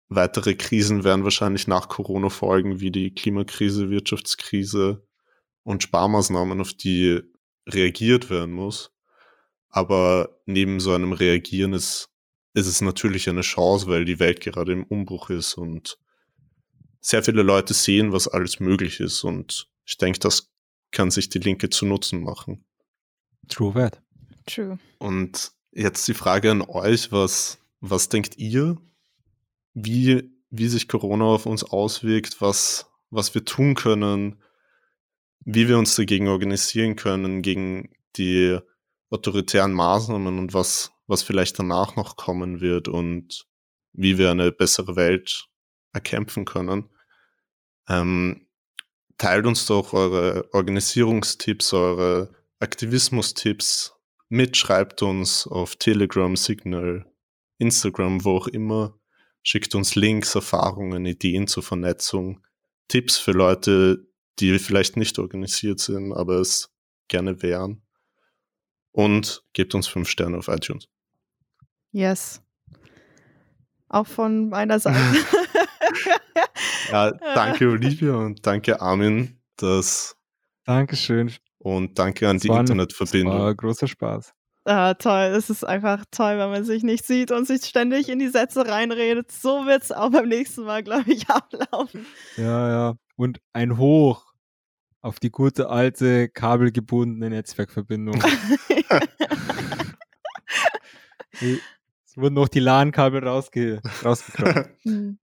weitere Krisen werden wahrscheinlich nach Corona folgen, wie die Klimakrise, Wirtschaftskrise und Sparmaßnahmen, auf die reagiert werden muss. Aber neben so einem Reagieren ist, ist es natürlich eine Chance, weil die Welt gerade im Umbruch ist und sehr viele Leute sehen, was alles möglich ist. Und ich denke, das kann sich die Linke zu Nutzen machen.
True that.
True.
Und jetzt die Frage an euch, was, was denkt ihr, wie, wie sich Corona auf uns auswirkt, was, was wir tun können, wie wir uns dagegen organisieren können, gegen die autoritären Maßnahmen und was, was vielleicht danach noch kommen wird und wie wir eine bessere Welt erkämpfen können. Ähm, teilt uns doch eure Organisierungstipps, eure Aktivismustipps mit, schreibt uns auf Telegram, Signal, Instagram, wo auch immer. Schickt uns Links, Erfahrungen, Ideen zur Vernetzung, Tipps für Leute, die vielleicht nicht organisiert sind, aber es gerne wären und gebt uns fünf Sterne auf iTunes.
Yes. Auch von meiner Seite.
ja, danke Olivia und danke Armin. Das
Dankeschön.
Und danke an
das
die
war
Internetverbindung.
Das war großer Spaß.
Ah, toll. Es ist einfach toll, wenn man sich nicht sieht und sich ständig in die Sätze reinredet. So wird es auch beim nächsten Mal, glaube ich, ablaufen.
Ja, ja. Und ein Hoch auf die gute alte kabelgebundene Netzwerkverbindung. es wurden noch die LAN-Kabel rausge rausgekramt.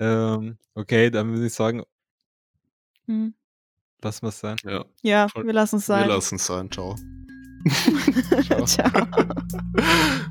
Hm.
ähm, okay, dann würde ich sagen,
Hm.
lassen wir es sein.
Ja,
Ja, wir lassen es sein.
wir lassen es sein. Ciao.
Ciao.
Ciao.